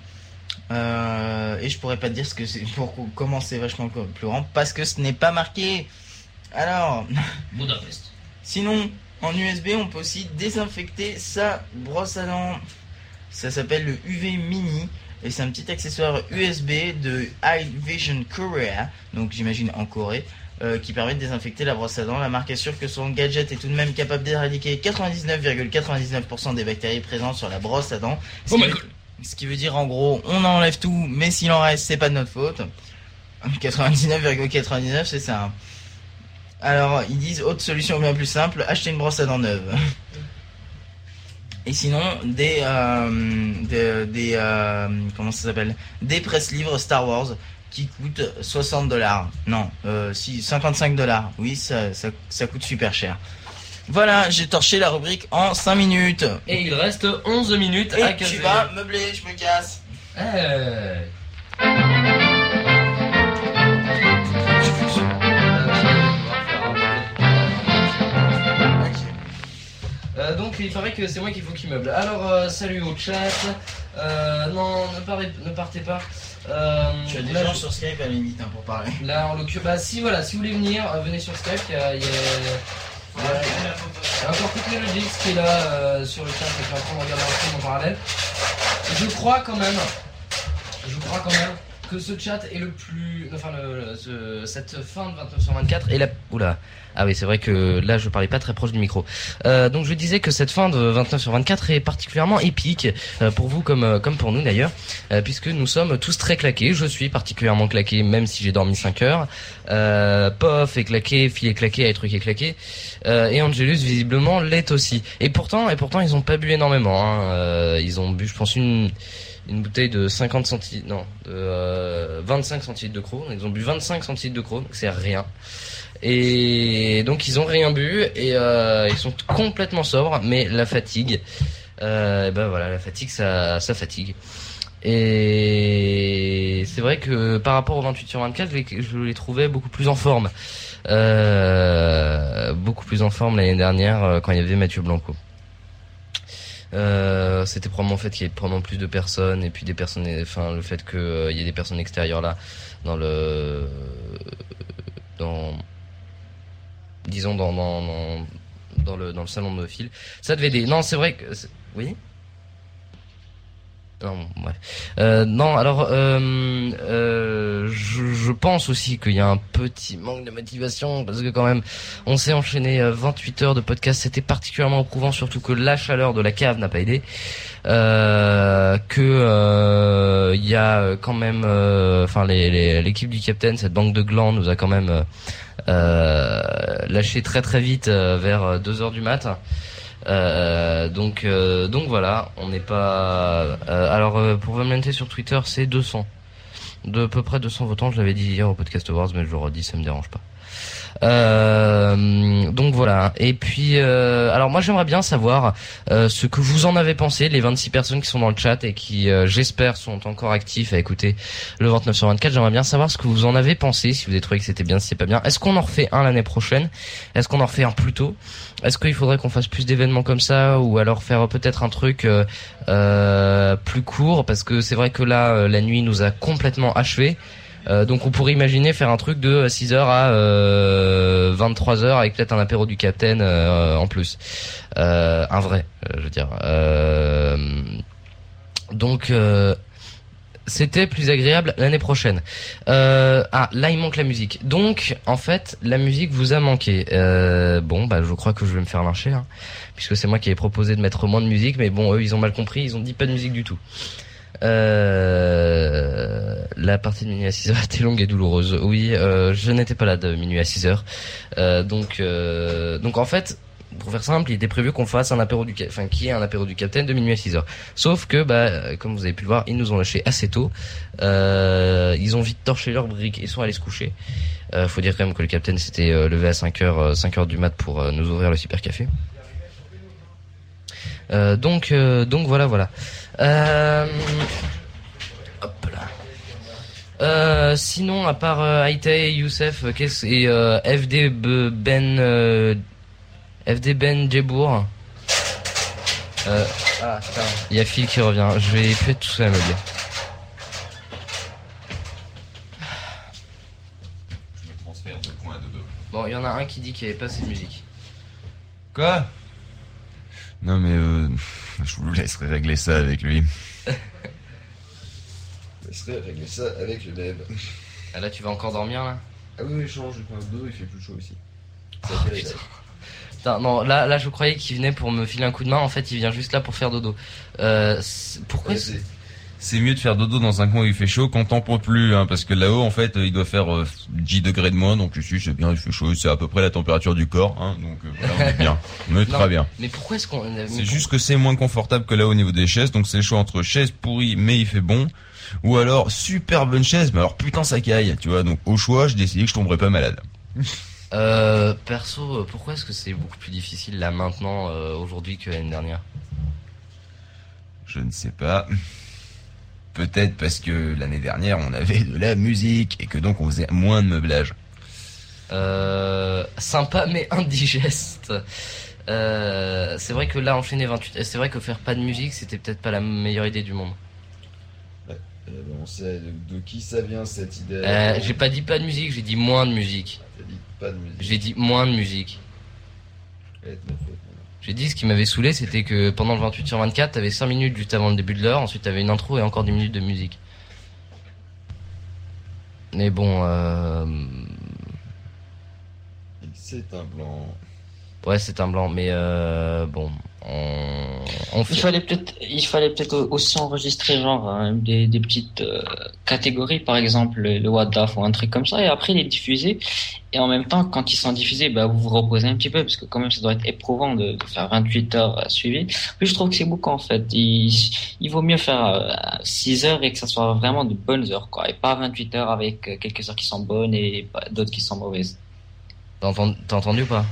Et je pourrais pas te dire ce que c'est pour comment c'est vachement plus grand parce que ce n'est pas marqué. Alors, Budapest. sinon en USB, on peut aussi désinfecter sa brosse à dents. Ça s'appelle le UV Mini et c'est un petit accessoire USB de iVision Korea, donc j'imagine en Corée, euh, qui permet de désinfecter la brosse à dents. La marque assure que son gadget est tout de même capable d'éradiquer 99,99% des bactéries présentes sur la brosse à dents. Ce, Oh qui veut, ce qui veut dire en gros, on enlève tout, mais s'il en reste, c'est pas de notre faute. 99,99 c'est ça. Alors, ils disent autre solution bien plus simple, acheter une brosse à dents neuve. Et sinon, des, euh, des, des, euh, comment ça s'appelle? Des presse-livres Star Wars qui coûtent 60 dollars. Non, euh, si, 55 dollars. Oui, ça, ça, ça coûte super cher. Voilà, j'ai torché la rubrique en 5 minutes. Et il reste 11 minutes à Et caser. tu vas meubler, je me casse. Eh. Euh, donc il paraît que c'est moi qu'il faut qu'il meuble. Alors euh, salut au chat. Euh, non, ne, parlez- ne partez pas. Tu as des là, gens sur Skype à la limite hein, pour parler. là, en l'occurrence, bah si voilà, si vous voulez venir, venez sur Skype. Il y a, y a- il y a- encore Technologies qui est là sur le chat qui est en train de regarder un film en parallèle. Je crois quand même, je crois quand même que ce chat est le plus, enfin le, le- ce- cette fin de 29 sur 24 est la, oula, ah oui c'est vrai que là je parlais pas très proche du micro. Euh, donc je disais que cette fin de 29 sur 24 est particulièrement épique euh, pour vous comme euh, comme pour nous d'ailleurs, euh, puisque nous sommes tous très claqués. Je suis particulièrement claqué même si j'ai dormi 5 heures. Euh, Pof est claqué, Phil est claqué, Truc est claqué. Euh, et Angelus visiblement l'est aussi. Et pourtant, et pourtant ils ont pas bu énormément. Hein. Euh, ils ont bu, je pense une une bouteille de 50 centilitres, de euh, 25 centilitres de Croc. Ils ont bu 25 centilitres de donc c'est rien. Et donc ils ont rien bu et euh, ils sont complètement sobres, mais la fatigue, euh, ben voilà, la fatigue, ça, fatigue. Et c'est vrai que par rapport au 28 sur 24, je les, je trouvais beaucoup plus en forme. Euh, beaucoup plus en forme l'année dernière euh, quand il y avait Mathieu Blanco. Euh, c'était probablement le fait qu'il y ait probablement plus de personnes et puis des personnes, enfin le fait qu'il y ait des personnes extérieures là dans le, dans, disons dans dans le dans le salon de fil. Ça devait aider. Non, c'est vrai que, oui? Non, bref. Euh, non, alors euh, euh, je pense aussi qu'il y a un petit manque de motivation parce que quand même, on s'est enchaîné euh, 28 heures de podcast. C'était particulièrement éprouvant, surtout que la chaleur de la cave n'a pas aidé. Euh, que euh, il y a euh, quand même, euh, enfin l'équipe du capitaine, cette banque de glands nous a quand même euh, euh, lâché très très vite euh, vers 2 heures du matin. Euh, donc euh, donc voilà, on n'est pas. euh, alors euh, pour Vamlenté sur Twitter, c'est 200, de peu près 200 votants. Je l'avais dit hier au podcast Awards, mais je le redis, ça me dérange pas. Euh, donc voilà. Et puis, euh, alors moi j'aimerais bien savoir euh, ce que vous en avez pensé, les 26 personnes qui sont dans le chat et qui, euh, j'espère, sont encore actifs à écouter le 29 sur 24. J'aimerais bien savoir ce que vous en avez pensé, si vous avez trouvé que c'était bien, si c'est pas bien. Est-ce qu'on en refait un l'année prochaine? Est-ce qu'on en refait un plus tôt? Est-ce qu'il faudrait qu'on fasse plus d'événements comme ça ou alors faire peut-être un truc euh, plus court? Parce que c'est vrai que là, la nuit nous a complètement achevé. Euh, donc on pourrait imaginer faire un truc de 6h à euh, 23h avec peut-être un apéro du capitaine euh, en plus. Euh, un vrai, euh, je veux dire. Euh, donc euh, c'était plus agréable l'année prochaine. Euh, ah, là il manque la musique. Donc, en fait, la musique vous a manqué. Euh, bon, bah je crois que je vais me faire lyncher, hein, puisque c'est moi qui ai proposé de mettre moins de musique, mais bon, eux ils ont mal compris, ils ont dit pas de musique du tout. Euh, la partie de minuit à 6h [LAUGHS] était longue et douloureuse. Oui, euh, je n'étais pas là de minuit à 6h. Euh, donc, euh, donc en fait, pour faire simple, il était prévu qu'on fasse un apéro du, enfin, qui est un apéro du capitaine de minuit à 6 heures. Sauf que, bah, euh, comme vous avez pu le voir, ils nous ont lâché assez tôt. Euh, ils ont vite torché leur brique et sont allés se coucher. Euh, faut dire quand même que le capitaine s'était levé à 5 heures, euh, 5 heures du mat pour nous ouvrir le super café. Euh, donc, euh, donc voilà, voilà. Euh, hop là. Euh, sinon, à part euh, Youssef, qu'est-ce et euh, FD Ben euh, FD Ben Djebour. Ah. Il y a Phil qui revient. Je vais être tout seul à meubler. Je me transfère de point à dodo. Bon, il y en a un qui dit qu'il n'y avait pas assez de musique. Quoi? Non mais euh, je vous laisserai régler ça avec lui. je vous laisserai régler ça avec le Deb. Ah, là, tu vas encore dormir là? Ah oui, oui, change de point à dodo, il fait plus chaud ici. Oh, putain. Putain, non, là, là, je croyais qu'il venait pour me filer un coup de main. En fait, il vient juste là pour faire dodo. Euh, pourquoi c'est- C'est mieux de faire dodo dans un coin où il fait chaud qu'en tampon plus, hein, parce que là-haut, en fait, euh, il doit faire euh, 10 degrés de moins, donc ici, c'est bien, il fait chaud, c'est à peu près la température du corps, hein, donc euh, voilà, on est bien, [LAUGHS] on est très bien. Mais pourquoi est-ce qu'on. C'est juste que c'est moins confortable que là au niveau des chaises, donc c'est le choix entre chaise pourrie mais il fait bon, ou alors super bonne chaise, mais alors putain ça caille, tu vois, donc au choix, j'ai décidé que je tomberais pas malade. Euh, perso, euh, pourquoi est-ce que c'est beaucoup plus difficile là maintenant, euh, aujourd'hui que l'année dernière? Je ne sais pas. Peut-être parce que l'année dernière on avait de la musique et que donc on faisait moins de meublage. Euh, sympa mais indigeste. Euh, c'est vrai que là enchaîner 28, euh, c'est vrai que faire pas de musique c'était peut-être pas la meilleure idée du monde. on sait de, qui ça vient cette idée. Euh, j'ai pas dit pas de musique, j'ai dit moins de musique. dit pas de musique. J'ai dit moins de musique. J'ai dit ce qui m'avait saoulé, c'était que pendant le 28 sur 24, t'avais 5 minutes juste avant le début de l'heure, ensuite t'avais une intro et encore 10 minutes de musique. Mais bon, euh... C'est un blanc. ouais, c'est un blanc, mais euh... bon, on, on Il fallait peut-être, il fallait peut-être aussi enregistrer genre hein, des, des petites euh, catégories, par exemple le, WhatsApp ou un truc comme ça, et après les diffuser. Et en même temps, quand ils sont diffusés, bah, vous vous reposez un petit peu, parce que quand même ça doit être éprouvant de, de faire 28 heures euh, suivies. Puis je trouve que c'est beaucoup en fait. Il, il vaut mieux faire euh, 6 heures et que ça soit vraiment de bonnes heures, quoi, et pas 28 heures avec euh, quelques heures qui sont bonnes et d'autres qui sont mauvaises. T'as entendu, t'as entendu ou pas?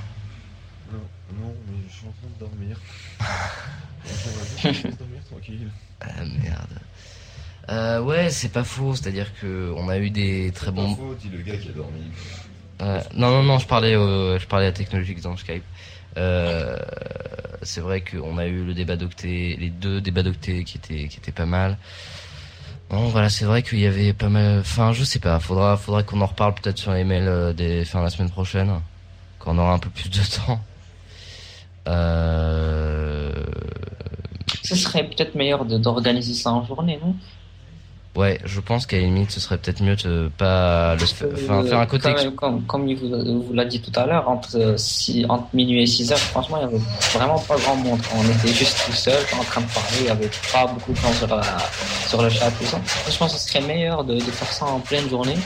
Non, non, mais je suis en train de dormir. Ah merde. Euh, ouais, c'est pas faux, c'est-à-dire que on a eu des très bons... Faux, dit le gars qui a dormi. Euh, non, non, non, je parlais, je parlais à Technologique dans Skype. Euh, c'est vrai qu'on a eu le débat d'octet, les deux débats d'octet qui étaient, qui étaient pas mal. Bon, voilà, c'est vrai qu'il y avait pas mal. Enfin, je sais pas. Faudra, faudra qu'on en reparle peut-être sur les mails des, enfin, la semaine prochaine, quand on aura un peu plus de [LAUGHS] temps. Euh, Ce serait peut-être meilleur de- d'organiser ça en journée, non? Ouais, je pense qu'à la limite, ce serait peut-être mieux de pas le, enfin, Euh, faire un côté. quand même, comme, comme il vous, vous l'a dit tout à l'heure, entre, euh, entre minuit et 6 heures, franchement, il y avait vraiment pas grand monde. On était juste tout seul, en train de parler, il y avait pas beaucoup de gens sur, la, sur le chat, tout ça. Je pense que ce serait meilleur de, de faire ça en pleine journée.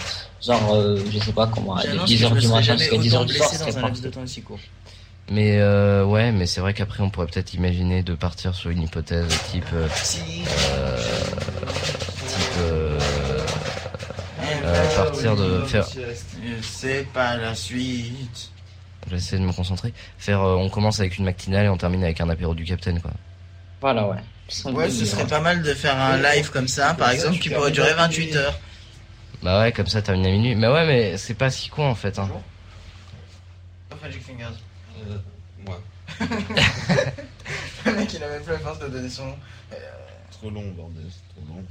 Genre, euh, je sais pas comment, à J'annonce 10 que je heures du matin jusqu'à 10 heures du soir, blessé ce Mais euh, ouais, mais c'est vrai qu'après on pourrait peut-être imaginer de partir sur une hypothèse type euh, euh, type euh, euh, partir de faire Je sais pas la suite. j'essaie de me concentrer faire euh, on commence avec une matinale et on termine avec un apéro du capitaine quoi Voilà, ouais. Ouais, ce serait pas mal de faire un live comme ça, par exemple, qui pourrait durer 28 heures. bah ouais comme ça termine à minuit mais ouais mais c'est pas si con en fait hein. Magic Fingers. Moi. [LAUGHS] Le mec, il a même plus la force de donner son nom. Trop long, bordel, c'est trop long.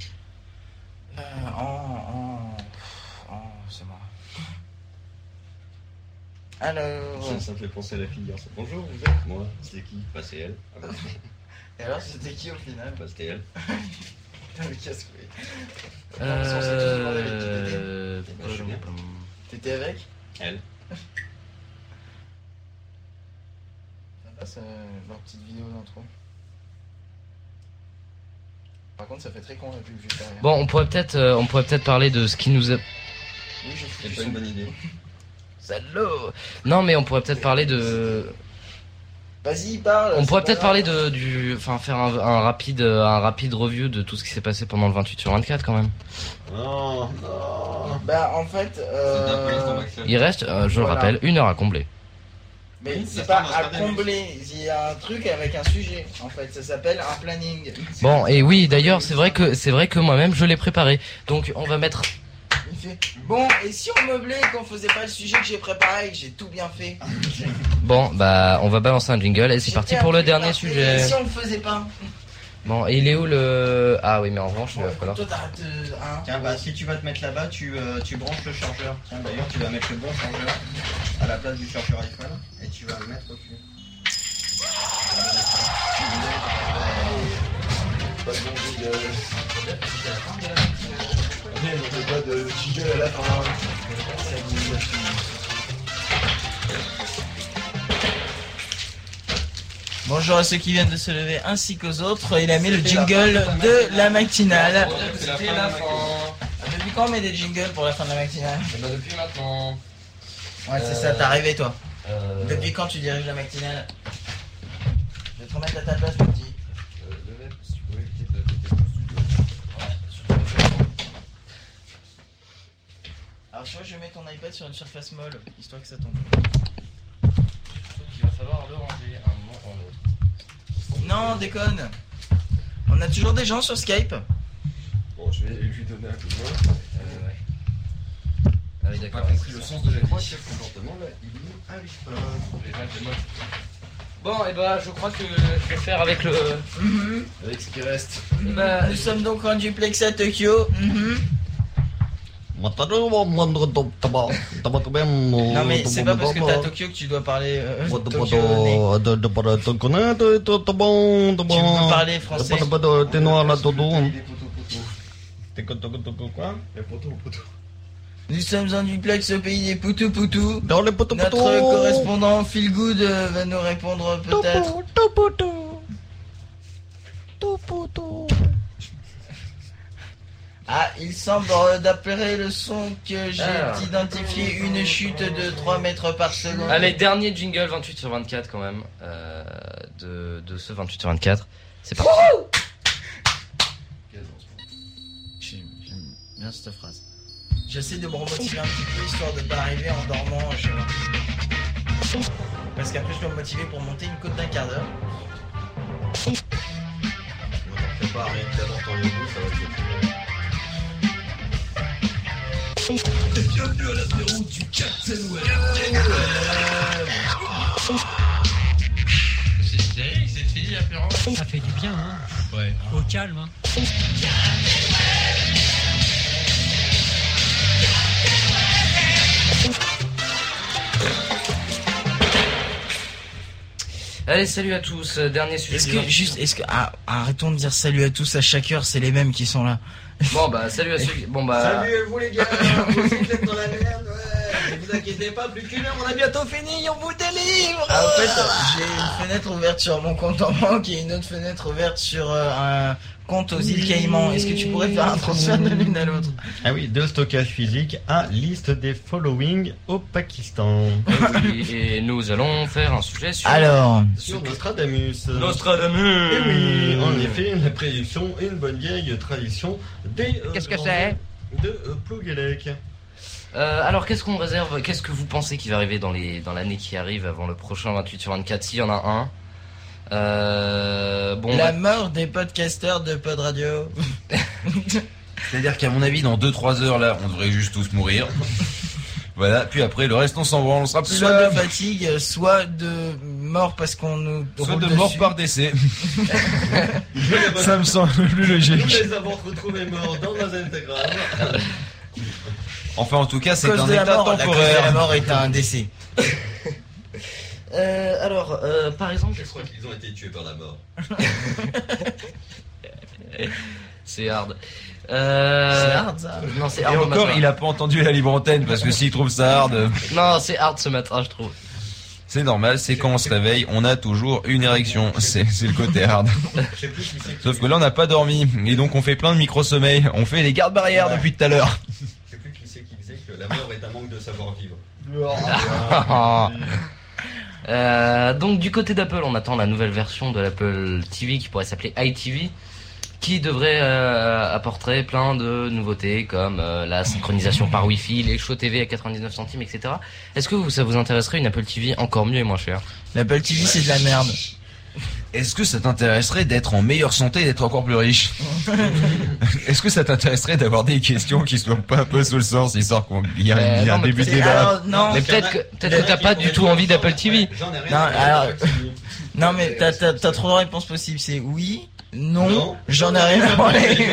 Euh, en, en, en, c'est moi. Alors, Ça, ça me fait penser à la fille hier. Bonjour, vous êtes Moi, c'est qui? Bah, c'est elle. Ah, bah, et alors c'était qui au final? Bah, c'était elle. [LAUGHS] Le casse-couille. Euh... Bien. T'étais avec? Elle. Ça passe euh, leur petite vidéo d'intro. Par contre, ça fait très con la pub juste derrière. Bon, on pourrait peut-être, euh, on pourrait peut-être parler de ce qui nous a. Oui, je C'est pas une bonne idée. [LAUGHS] Salaud Non, mais on pourrait peut-être parler de. Vas-y, parle. On c'est pourrait peut-être parler de du, enfin faire un, un rapide, euh, un rapide review de tout ce qui s'est passé pendant le 28 sur 24 quand même. Non, non. Bah, en fait, euh... Il reste, euh, je le Voilà. rappelle, une heure à combler. Mais Oui, c'est pas à combler. Il y a un truc avec un sujet. En fait, ça s'appelle un planning. [LAUGHS] Bon, et oui, d'ailleurs, c'est vrai que c'est vrai que moi-même je l'ai préparé. Donc on va mettre. Il fait Bon, et si on meublait et qu'on faisait pas le sujet que j'ai préparé et que j'ai tout bien fait Bon, bah, on va balancer un jingle et c'est parti pour le dernier parfait, sujet. Et si on le faisait pas? Bon, et il est où le Ah oui, mais en revanche, il va falloir. Toi, t'arrêtes. hein. Tiens, bah si tu vas te mettre là-bas, tu, euh, tu branches le chargeur. Tiens, d'ailleurs, tu vas mettre le bon chargeur à la place du chargeur iPhone et tu vas le mettre au cul. Pas de bon jingle. Pas de jingle à la fin. Bonjour à ceux qui viennent de se lever ainsi qu'aux autres. Il a mis le jingle de la matinale. C'était la fin. Ah, Depuis quand on met des jingles pour la fin de la matinale? Et bah depuis maintenant. Ouais, c'est Euh, ça, t'es arrivé toi. Euh, Depuis quand tu diriges la matinale? Je vais te remettre à ta place, petit. euh. Alors, tu vois, je vais mettre ton iPad sur une surface molle, histoire que ça tombe. Il va falloir le ranger Non, déconne. On a toujours des gens sur Skype. Bon, je vais lui donner un coup de main. Euh, ouais. Ah oui, pas compris le sens de la ce comportement-là, il arrive pas. Bon, et bah, je crois que je vais faire avec le. Mhm. Avec ce qui reste. Bah, Nous sommes donc en duplex à Tokyo. Mhm. Non Non, mais c'est pas parce que t'es à Tokyo que tu dois parler euh. Tu peux parler français. T'es noir là, dodo. T'es quoi, quoi Les poteaux, poteaux. Nous sommes en duplex au pays des Poutou Poutou. Dans les poteaux Notre correspondant Phil Good euh, va nous répondre peut-être. Ah, il semble euh, d'après le son que j'ai Ah. identifié une chute de 3 mètres par seconde. Allez, dernier jingle 28 sur 24 quand même. euh, de, de ce 28 sur 24. C'est parti. J'aime j'aime bien cette phrase. J'essaie de me remotiver un petit peu histoire de pas arriver en dormant chez moi. Parce qu'après je dois me motiver pour monter une côte d'un quart d'heure. Fais pas rien que d'abord ton yoga, ça va te faire C'est sérieux, c'est fini l'apéro. Ça fait du bien, hein. Ouais. Au calme, hein Allez, salut à tous. euh, Dernier sujet. Est-ce que 28. juste, est-ce que ah, arrêtons de dire salut à tous à chaque heure, c'est les mêmes qui sont là. Bon bah salut à ceux. qui- Bon bah. Salut vous les gars, [LAUGHS] vous êtes dans la merde, vous inquiétez pas, plus qu'une heure, on a bientôt fini, on vous délivre. Ah, en fait, j'ai une fenêtre ouverte sur mon compte en banque et une autre fenêtre ouverte sur euh, un compte aux îles Caïmans. Est-ce que tu pourrais faire un transfert de l'une à l'autre? Ah oui, de stockage physique à liste des following au Pakistan. oui, et nous allons faire un sujet sur. Alors, Sur Nostradamus. Nostradamus. Eh oui, en effet, la prédiction est une bonne vieille tradition des. euh, Qu'est-ce que c'est? De euh. Euh, alors qu'est-ce qu'on réserve Qu'est-ce que vous pensez qui va arriver dans les dans l'année qui arrive avant le prochain 28 sur 24 S'il y en a un. Euh, bon. la bah, mort des podcasteurs de Pod Radio. [LAUGHS] C'est-à-dire qu'à mon avis, dans 2-3 heures, là, on devrait juste tous mourir. voilà, puis après, le reste, on s'en va, on sera plus Soit là. de fatigue, soit de mort parce qu'on nous Soit roule de mort par décès. [LAUGHS] Ça me semble plus Nous logique. les avons retrouvés morts dans nos intégrammes. Enfin, en tout cas, c'est un état mort, la cause de la temporaire. mort est un décès. [LAUGHS] euh, alors par exemple. Je crois qu'ils ont été tués par la mort. [LAUGHS] C'est hard. Euh... C'est hard, ça. Non, c'est Et hard. le encore, il a pas entendu la libre antenne parce que s'il trouve ça hard, euh, [LAUGHS] Non, c'est hard ce matin, je trouve. c'est normal. C'est quand on se réveille, on a toujours une érection. C'est le côté hard. Sauf que là, on n'a pas dormi et donc on fait plein de micro-sommeils. On fait les gardes barrières depuis tout à l'heure. Je sais plus qui c'est qui disait que la mort est un manque de savoir-vivre. [LAUGHS] Euh, donc du côté d'Apple, on attend la nouvelle version de l'Apple TV qui pourrait s'appeler iTV, qui devrait euh, apporter plein de nouveautés comme euh, la synchronisation par Wi-Fi, les shows TV à 99 centimes, etc. Est-ce que vous, ça vous intéresserait une Apple TV encore mieux et moins chère L'Apple TV, c'est de la merde. Est-ce que ça t'intéresserait d'être en meilleure santé et d'être encore plus riche [LAUGHS] Est-ce que ça t'intéresserait d'avoir des questions qui soient pas un peu sous le sens, histoire qu'il y Euh, il a un non, mais début de débat alors, non, Mais peut-être que peut-être que t'as pas du tout envie d'Apple TV. J'en ai rien [LAUGHS] Non, alors- mais t'as, t'as, t'as trop de réponses possibles. C'est oui, non, Non. j'en ai rien à [LAUGHS] branler.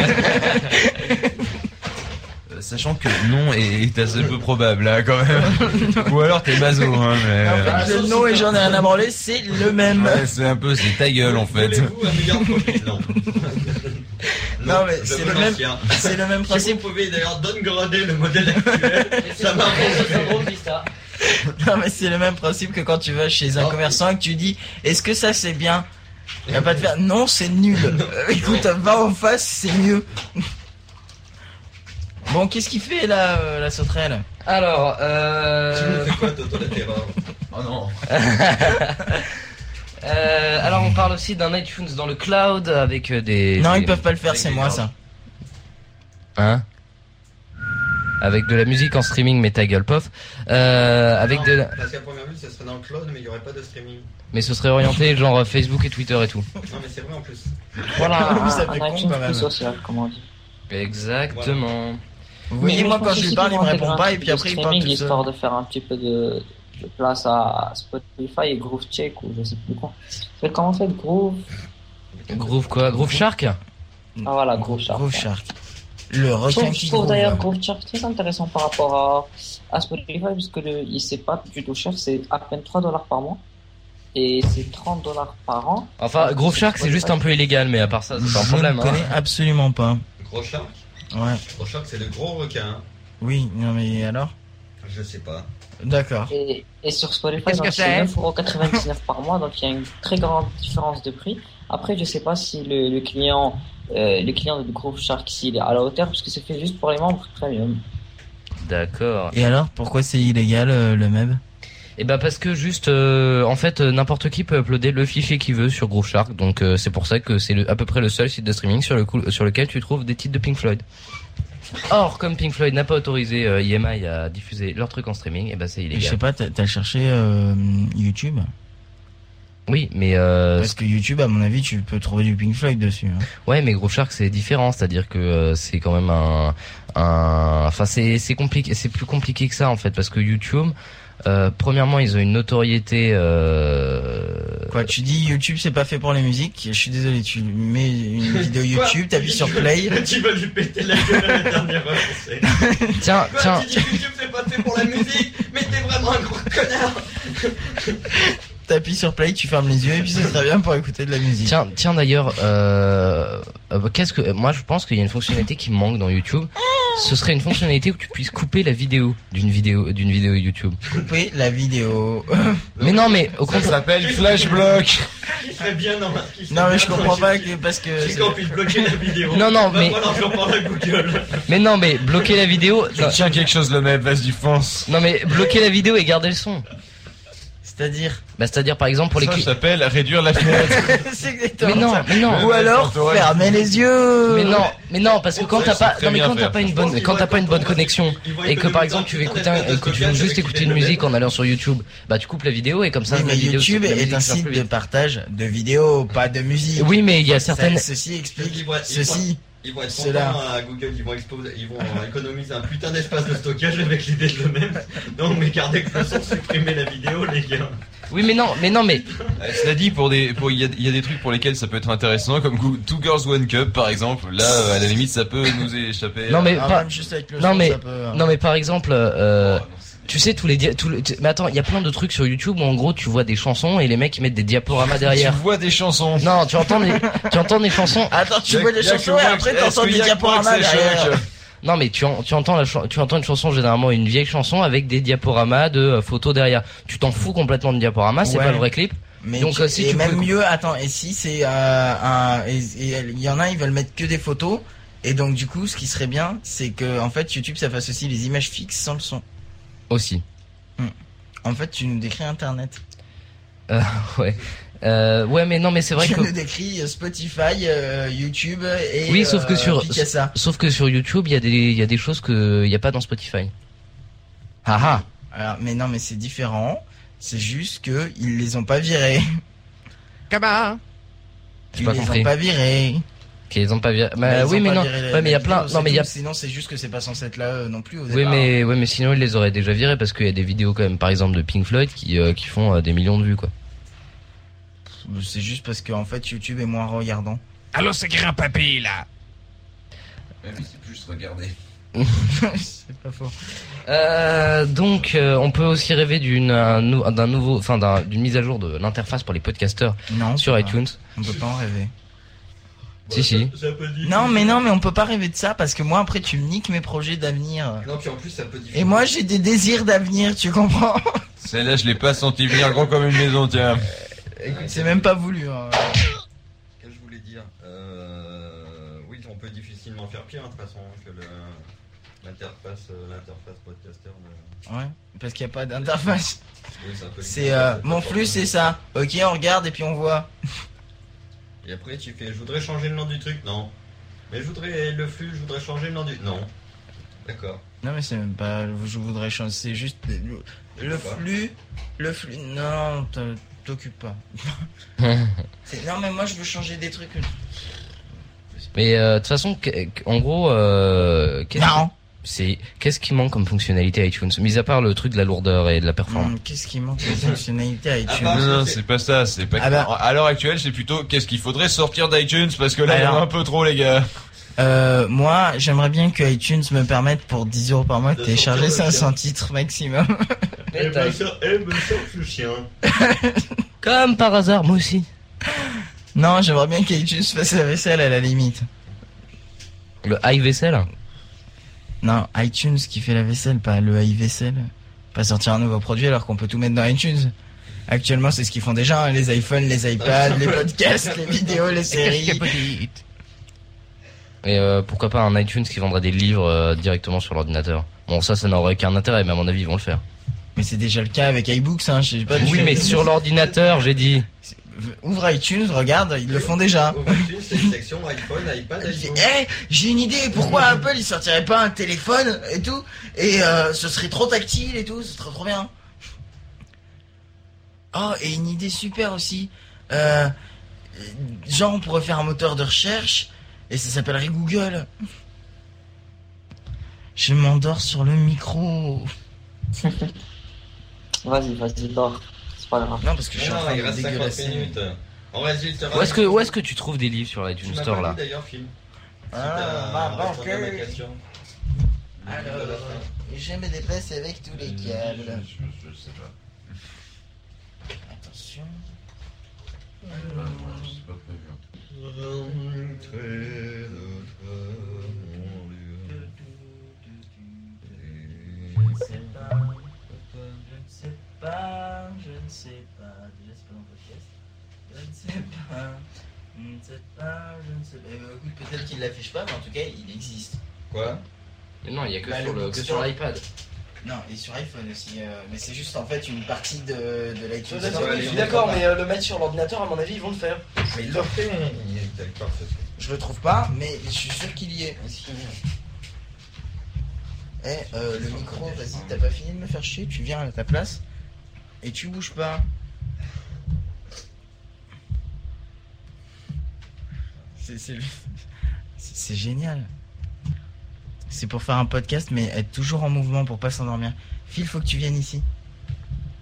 Euh, Sachant que non est, est assez peu probable là quand même. Ou alors t'es maso hein, mais... En fait, le non et j'en ai rien à branler, c'est le même. Ouais, c'est un peu, c'est ta gueule en fait. Un Non. [LAUGHS] Non, mais c'est le même-. C'est le même Si vous principe. pouvez d'ailleurs downgrader le modèle actuel, ça marche. Non, mais c'est le même principe que quand tu vas chez un Non. commerçant et que tu dis, est-ce que ça c'est bien? Il va pas te faire, non, c'est nul. [LAUGHS] Euh, Écoute, va en face, c'est mieux. Bon, qu'est-ce qu'il fait là, euh, la sauterelle? Alors, Tu euh... nous fais quoi, Toto la terreur? [LAUGHS] Oh non. [LAUGHS] euh, alors on parle aussi d'un iTunes dans le cloud avec euh, des. Non, des- ils peuvent pas le faire, c'est moi ça. Hein? Avec de la musique en streaming, mais ta gueule, pof. Euh, avec Non, de la... Parce qu'à première vue, ce serait dans le cloud, mais il n'y aurait pas de streaming. Mais ce serait orienté genre Facebook et Twitter et tout. [LAUGHS] Non, mais c'est vrai en plus. Voilà, Un, ça fait un con iTunes quand même. plus social, comme on dit. Exactement. Voyez, Mais moi quand je lui parle, il me répond pas et puis après il parle tout seul. histoire de faire un petit peu de, de place à Spotify et Groove Check ou je sais plus quoi. C'est comment ça, Groove? Groove quoi? Groove Shark? Ah voilà, Groove Shark. Groove Shark. Le Je requin trouve, qui je trouve groove. d'ailleurs Groove Shark très intéressant par rapport à, à Spotify puisque le, il c'est pas du tout cher, c'est à peine 3 dollars par mois et c'est 30 dollars par an. Enfin, Groove Shark c'est juste un peu illégal, mais à part ça, c'est pas un Je ne hein. connais absolument pas. Gros shark? Ouais. Gros shark, c'est le gros requin. hein. Oui, non mais alors? Je sais pas. D'accord. Et, et sur Spotify, c'est c'est? 9,99€ par mois, donc il y a une très grande différence de prix. Après, je sais pas si le, le client, euh, le client de Groove Shark, s'il est à la hauteur, parce que c'est fait juste pour les membres premium. D'accord. Et alors, pourquoi c'est illégal euh, le même Et bah parce que juste, euh, en fait, euh, n'importe qui peut uploader le fichier qu'il veut sur Groove Shark, donc euh, c'est pour ça que c'est à peu près le seul site de streaming sur, le coup- sur lequel tu trouves des titres de Pink Floyd. Or, comme Pink Floyd n'a pas autorisé euh, EMI à diffuser leur truc en streaming, et bah c'est Je sais illégal. pas, t'as t'as cherché euh, YouTube? Oui, mais euh, Parce que YouTube, à mon avis, tu peux trouver du Pink Floyd dessus. hein. Ouais, mais Groove Shark c'est différent, c'est-à-dire que euh, c'est quand même un, un, enfin c'est c'est compliqué, c'est plus compliqué que ça en fait, parce que YouTube, euh, premièrement ils ont une notoriété. Euh... Quoi, tu dis YouTube, c'est pas fait pour les musiques? Je suis désolé, tu mets une [LAUGHS] vidéo YouTube, t'appuies sur Play. [LAUGHS] Tu vas lui péter la gueule à la dernière heure. [LAUGHS] Tiens, Quoi, tiens, tu dis YouTube c'est pas fait pour la musique, mais t'es vraiment un gros connard T'appuies sur Play, tu fermes les yeux et puis c'est très bien pour écouter de la musique. tiens, tiens d'ailleurs, euh, euh, qu'est-ce que, moi je pense qu'il y a une fonctionnalité qui me manque dans YouTube. Ce serait une fonctionnalité où tu puisses couper la vidéo d'une vidéo d'une vidéo YouTube. Couper la vidéo. Mais non, mais au Ça contraire. s'appelle Flashblock. Qui serait bien serait non mais je comprends pas que parce que C'est c'est- qu'on puisse bloquer la vidéo. Non, non, mais-. Mais non, mais bloquer la vidéo. Je tiens quelque chose le même, vas-y fonce. Non, mais bloquer la vidéo et garder le son. C'est-à-dire Bah, c'est-à-dire par exemple pour les Ça cli- s'appelle réduire la fenêtre. [LAUGHS] c'est exactement Mais non, ça. mais non. Ou alors fermer les yeux. Mais non, mais non, parce que quand t'as pas, non mais quand t'as pas une bonne, quand t'as pas une bonne connexion et que par exemple tu veux écouter, un- que tu veux juste écouter une musique en allant sur YouTube, bah tu coupes la vidéo et comme ça Oui, la mais vidéo YouTube la est un site plus de vite. partage de vidéos, pas de musique. Oui, mais il y a Ça- certaines. Ceci explique ceci. Ils vont être contents à Google, ils vont, exposer, ils vont économiser un putain d'espace de stockage avec l'idée de le même. Non, mais gardez que son, supprimer la vidéo, les gars. Oui, mais non, mais non, mais Euh, Cela dit, pour des, pour il y a, il y a des trucs pour lesquels ça peut être intéressant, comme Two Girls One Cup par exemple. Là, euh, à la limite, ça peut nous échapper. non mais Ah, pas. même juste avec le non, son, mais- ça peut, hein. Non mais par exemple, euh, Oh, non, Tu sais tous les mais attends, il y a plein de trucs sur YouTube où en gros tu vois des chansons et les mecs ils mettent des diaporamas derrière. Tu vois des chansons. Non, tu entends des tu entends des chansons. [LAUGHS] Attends, tu vois que chansons et après t'entends des diaporamas derrière. Non mais tu, en- tu entends la tu entends une chanson généralement une vieille chanson avec des diaporamas de euh, photos derrière. Tu t'en fous complètement de diaporamas, c'est Ouais. pas le vrai clip. Mais Donc, tu- euh, si et tu même peux- mieux, attends, et si c'est euh, un, et il y en a, ils veulent mettre que des photos, et donc du coup, ce qui serait bien, c'est que en fait, YouTube, ça fasse aussi les images fixes sans le son. Aussi. En fait, tu nous décris Internet. Euh, [LAUGHS] ouais. Euh, ouais mais non mais c'est vrai tu que nous décris euh, Spotify, euh, YouTube et Oui, sauf que sur Picasa. sauf que sur YouTube, il y a des il y a des choses que il y a pas dans Spotify. Ah ah. Alors, mais non, mais c'est différent. C'est juste que ils les ont pas virés. J'ai Ils pas les compris. ont pas virés. Qu'ils ont pas viré. Bah, ils oui mais pas non. Ouais mais il y a plein non mais il y a tout. Sinon, c'est juste que c'est pas censé être là euh, non plus au Oui mais ouais mais sinon ils les auraient déjà virés parce qu'il y a des vidéos quand même par exemple de Pink Floyd qui euh, qui font euh, des millions de vues quoi. C'est juste parce qu'en fait, YouTube est moins regardant. Allô, c'est grand papy, là. Même si c'est plus regarder. [LAUGHS] c'est pas faux. Euh, donc, euh, on peut aussi rêver d'une d'un nouveau, enfin d'un- d'une mise à jour de l'interface pour les podcasteurs Non, sur iTunes. pas. On peut pas en rêver. Si si. Non, mais non, mais on peut pas rêver de ça parce que moi après tu me niques mes projets d'avenir. Non, puis en plus, ça peut Et moi j'ai des désirs d'avenir, tu comprends? Celle-là, je l'ai pas senti venir gros comme une maison, tiens. Écoute, c'est même pas voulu. hein. Qu'est-ce que je voulais dire? Euh, Oui, on peut difficilement faire pire, hein, de toute façon, que le- l'interface euh, l'interface podcaster. Ouais, parce qu'il y a pas d'interface. Oui, C'est euh, mon flux, c'est ça. Ok, on regarde et puis on voit. Et après, tu fais, je voudrais changer le nom du truc. Non. Mais je voudrais le flux, je voudrais changer le nom du. Non. D'accord. Non mais c'est même pas. Je voudrais changer. C'est juste le, flux. Le flux. Non, t'en- t'occupe pas. [LAUGHS] Non mais moi je veux changer des trucs. Mais euh, de toute façon, en gros, euh, Non. C'est qu'est-ce qui manque comme fonctionnalité à iTunes, mis à part le truc de la lourdeur et de la performance. Hum, Qu'est-ce qui manque de fonctionnalité à iTunes Non, non, c'est pas ça, c'est pas Ah bah. À l'heure actuelle, c'est plutôt qu'est-ce qu'il faudrait sortir d'iTunes parce que là, il y en a un peu trop, les gars. Euh, moi, j'aimerais bien que iTunes me permette pour 10 euros par mois de De télécharger sortir le 500 titres maximum. Eh ben, ça, le chien. [LAUGHS] Comme par hasard, moi aussi. non, j'aimerais bien qu'iTunes fasse la vaisselle à la limite. Le high vaisselle. Non, iTunes qui fait la vaisselle, pas le iVaisselle. Pas sortir un nouveau produit alors qu'on peut tout mettre dans iTunes. Actuellement, c'est ce qu'ils font déjà, hein, les iPhones, les iPads, les [LAUGHS] podcasts, les vidéos, les séries. Et euh, pourquoi pas un iTunes qui vendrait des livres euh, directement sur l'ordinateur? Bon, ça, ça n'aurait aucun intérêt, mais à mon avis, ils vont le faire. Mais c'est déjà le cas avec iBooks, hein, je sais pas. Oui, mais sur l'ordinateur, j'ai dit. Ouvre iTunes, regarde, ils le font déjà. Aujourd'hui, c'est une section iPhone, iPad, Il fait, iPhone. Eh, j'ai une idée, pourquoi [LAUGHS] Apple il sortirait pas un téléphone et tout Et euh, ce serait trop tactile et tout, ce serait trop bien. Oh, et une idée super aussi. Euh, genre, on pourrait faire un moteur de recherche et ça s'appellerait Google. Je m'endors sur le micro. [LAUGHS] Vas-y, vas-y, dors. C'est pas grave. Non, parce que je suis en train de reste 50 dégueulasser. Où est-ce que, où est-ce que tu trouves des livres sur l'iTunes m'as Store là d'ailleurs, Phil. Ah, ma banqueuse. question. Alors, je me déplace avec tous les câbles. Je sais pas. Attention. C'est pas prévu. Pas, je ne sais pas. Déjà, c'est pas dans le podcast. Je ne sais pas, je ne sais pas, je ne sais pas. Écoute, peut-être qu'il l'affiche pas, mais en tout cas, il existe. Quoi? Mais non, il y a que Bah, sur le que sur l'iPad. Non, et sur iPhone aussi. euh, mais c'est juste en fait une partie de, de l'iTunes. Ouais, Store. ouais, Je suis d'accord, mais euh, le mettre sur l'ordinateur, à mon avis, ils vont le faire. mais il le fait. Il est d'accord, c'est ça. Je le trouve pas, mais je suis sûr qu'il y est. Eh, euh, le micro, vas-y, t'as pas fini de me faire chier, tu viens à ta place et tu bouges pas. C'est génial. C'est pour faire un podcast, mais être toujours en mouvement pour pas s'endormir. Phil, faut que tu viennes ici.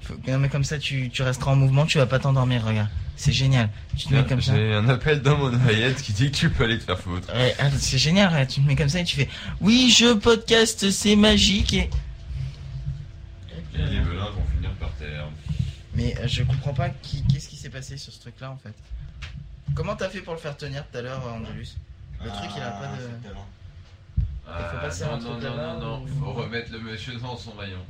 Faut- Non, mais comme ça, tu, tu resteras en mouvement, tu vas pas t'endormir, regarde. C'est génial. Tu te mets comme ça. J'ai un appel dans mon oreillette qui dit que tu peux aller te faire foutre. Ouais, ah, c'est génial, tu te mets comme ça et tu fais Oui, je podcast, c'est magique et. Et les velins vont finir par terre. Mais euh, je comprends pas qui, qu'est-ce qui s'est passé sur ce truc-là en fait. Comment t'as fait pour le faire tenir tout à l'heure, Angelus Le truc, il a pas de. Ah, faut passer non, un non, truc non, là-bas, non, non, ou- faut remettre le monsieur dans son rayon.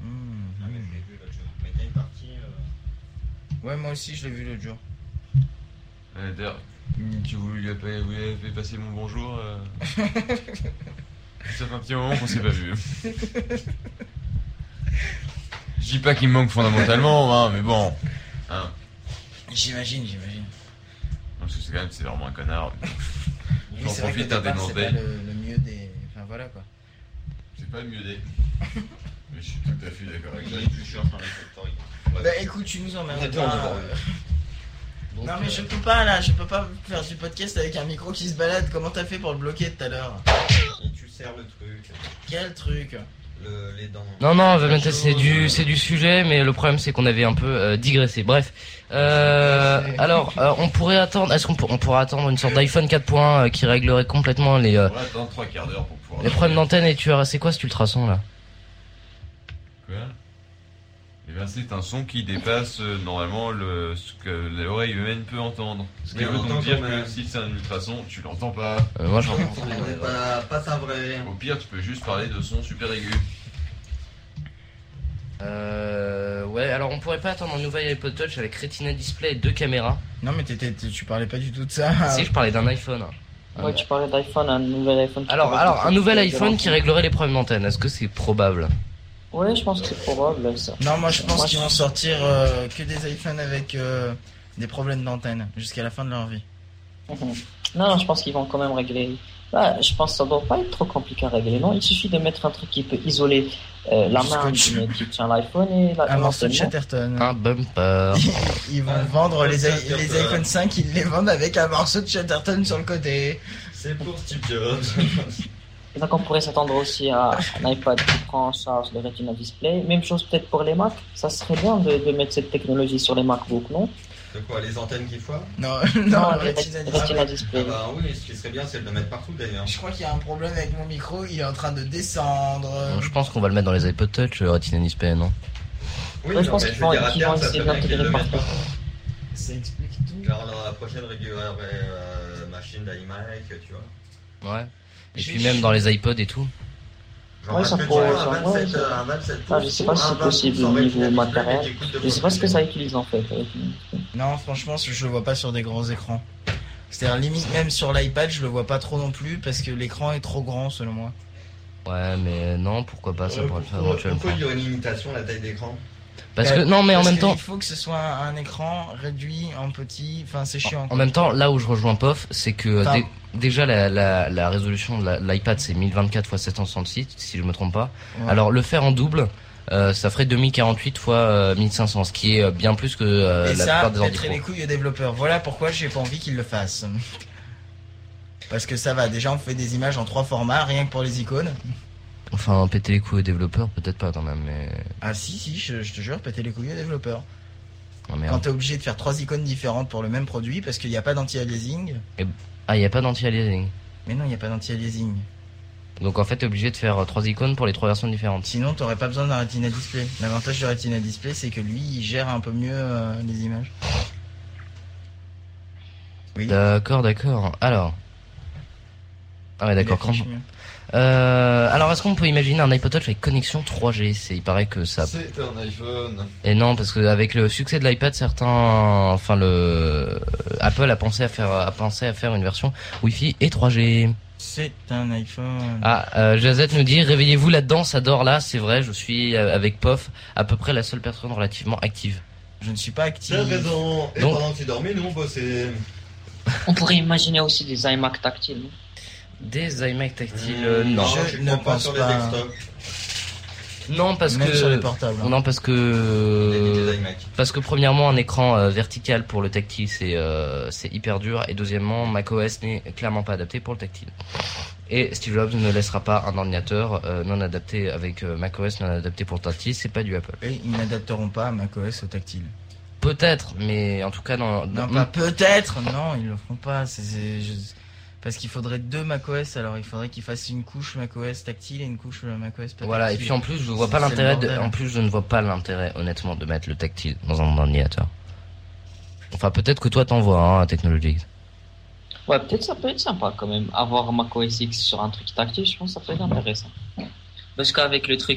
Hmm. Ah, mais je l'ai vu l'autre jour. Mais t'as une partie. euh, Ouais, moi aussi, je l'ai vu l'autre jour. Euh, D'ailleurs, tu voulais lui appeler- vous lui avez fait passer mon bonjour euh... [LAUGHS] Ça fait un petit moment qu'on s'est pas vu. [LAUGHS] Je dis pas qu'il me manque fondamentalement, hein, mais bon. Hein, J'imagine, j'imagine. parce que c'est quand même, c'est vraiment un connard. Oui, J'en c'est vrai profite un départ, c'est dénoncer. pas le, le mieux des. Enfin voilà quoi. C'est pas le mieux des. [LAUGHS] Mais je suis tout à fait d'accord avec toi. plus chiant. Bah écoute, tu nous était pas. euh. Non mais euh, je peux pas là, je peux pas faire du podcast avec un micro qui se balade. Comment t'as fait pour le bloquer tout à l'heure? Et tu serres le truc. Quel truc? Le, les dents. Non, non, c'est du, c'est du sujet, mais le problème c'est qu'on avait un peu euh, digressé. Bref, euh, alors, euh, on pourrait attendre, est-ce qu'on pour- on pourrait attendre une sorte d'iPhone 4.1 euh, qui réglerait complètement les, euh, On va attendre trois quarts d'heure pour pouvoir. les problèmes d'antenne et tu as, c'est quoi cet ultrason là? Quoi? Bien, c'est un son qui dépasse euh, normalement le, ce que l'oreille humaine peut entendre. Ce qui Mais on veut entend donc dire quand même. que si c'est un ultrason, tu l'entends pas. Euh, Moi, j'en. On est pas, pas ça vrai. Au pire, tu peux juste parler de son super aigu. Euh, ouais, alors on pourrait pas attendre un nouvel iPod Touch avec Retina Display et deux caméras. Non mais t'étais, tu parlais pas du tout de ça. [LAUGHS] Si, je parlais d'un iPhone. Ah, Ouais, bon. tu parlais d'iPhone, un nouvel iPhone. qui Alors, pourrait alors, un nouvel iPhone qui réglerait les problèmes d'antenne. Est-ce que c'est probable? Ouais, je pense que c'est probable ça. Non, moi je pense Moi, qu'ils je- vont sortir euh, que des iPhones avec euh, des problèmes d'antenne jusqu'à la fin de leur vie. Mhm. Non, non, je pense qu'ils vont quand même régler. Bah, je pense que ça doit pas être trop compliqué à régler. Non, il suffit de mettre un truc qui peut isoler euh, la main qui, qui tient l'iPhone et la Un morceau de Chatterton. Un bumper. [LAUGHS] Ils vont vendre les, i- les iPhone 5, ils les vendent avec un morceau de Chatterton sur le côté. C'est pour Steve Jobs. [LAUGHS] Et donc on pourrait s'attendre aussi à un iPad qui prend en charge le Retina Display. Même chose peut-être pour les Mac. Ça serait bien de, de mettre cette technologie sur les MacBook, non? De quoi Les antennes qui foient Non, Non, [LAUGHS] non, le Retina Retina, Display. Ah bah oui, ce qui serait bien, c'est de le mettre partout d'ailleurs. Je crois qu'il y a un problème avec mon micro, il est en train de descendre. Je pense qu'on va le mettre dans les iPod Touch, le Retina Display, non? Oui, Ouais, je pense qu'ils vont- essayer d'intégrer partout. partout. Ça explique tout. Genre dans la prochaine régulière euh, machine d'iMac, tu vois. Ouais. Et puis même dans les iPods et tout. Ouais, ça pourrait- un ça- 27, ouais, ça- un 27 Ah, je sais pas si c'est 20 possible au niveau matériel. Je sais pas ce que ça utilise en fait. Non, franchement, je le vois pas sur des grands écrans. C'est-à-dire, limite, même sur l'iPad, je le vois pas trop non plus parce que l'écran est trop grand selon moi. Ouais, mais non, pourquoi pas, ça Euh, pourrait le faire pourquoi, éventuellement. pourquoi il y aurait une limitation à la taille d'écran? Parce que, Euh, non, mais en même temps, Il faut que ce soit un, écran réduit en petit, enfin, c'est chiant. en même temps, là où je rejoins POF, c'est que dé- déjà la, la, la résolution de l'iPad c'est 1024 x 766, si je me trompe pas. Ouais. Alors le faire en double, euh, ça ferait 2048 x euh, 1500, ce qui est euh, bien plus que euh, Et la ça, plupart des les couilles aux développeurs. Voilà pourquoi j'ai pas envie qu'ils le fassent. [LAUGHS] Parce que ça va, déjà on fait des images en trois formats, rien que pour les icônes. Enfin, péter les couilles aux développeurs, peut-être pas quand même, mais. Ah si, si, je, je te jure, péter les couilles aux développeurs. Oh, Quand t'es obligé de faire trois icônes différentes pour le même produit, parce qu'il n'y a pas d'anti-aliasing. Ah, y a pas d'anti-aliasing. Mais non, il n'y a pas d'anti-aliasing. Donc en fait, t'es obligé de faire euh, trois icônes pour les trois versions différentes. Sinon, t'aurais pas besoin d'un Retina Display. L'avantage du Retina Display, c'est que lui, il gère un peu mieux euh, les images. Oui. D'accord, d'accord. Alors. Ah ouais, d'accord. Il quand-. Euh, alors, est-ce qu'on peut imaginer un iPod Touch avec connexion 3G C'est, il paraît que ça. C'est un iPhone. Et non, parce que avec le succès de l'iPad, certains, enfin le Apple a pensé à faire, a pensé à faire une version Wi-Fi et 3G. C'est un iPhone. Ah, euh, Jazette nous dit réveillez-vous là-dedans, ça dort là. C'est vrai, je suis euh, avec Pof à peu près la seule personne relativement active. Je ne suis pas actif. T'as raison. Et Donc- pendant que tu dormais, nous on bossait. On pourrait imaginer aussi des iMac tactiles. Des iMac tactiles, euh, non. Je ne pense sur pas. les desktops. Non, parce Même que sur les portables. hein. non, parce Des, que des iMac. Parce que premièrement, un écran euh, vertical pour le tactile, c'est euh, c'est hyper dur. Et deuxièmement, macOS n'est clairement pas adapté pour le tactile. Et Steve Jobs ne laissera pas un ordinateur euh, non adapté avec euh, macOS non adapté pour le tactile. C'est pas du Apple. Et ils n'adapteront pas macOS au tactile. Peut-être, mais en tout cas, dans, Non, dans- pas peut-être. Non, ils le feront pas. C'est, c'est- je- Parce qu'il faudrait deux macOS, alors il faudrait qu'ils fassent une couche macOS tactile et une couche euh, macOS pas Voilà, et puis en plus, je vois pas l'intérêt de, en plus, je ne vois pas l'intérêt, honnêtement, de mettre le tactile dans un ordinateur. Enfin, peut-être que toi t'en vois, hein, à Technologies. Ouais, peut-être ça peut être sympa quand même. Avoir macOS X sur un truc tactile, je pense que ça peut être intéressant. Parce qu'avec le truc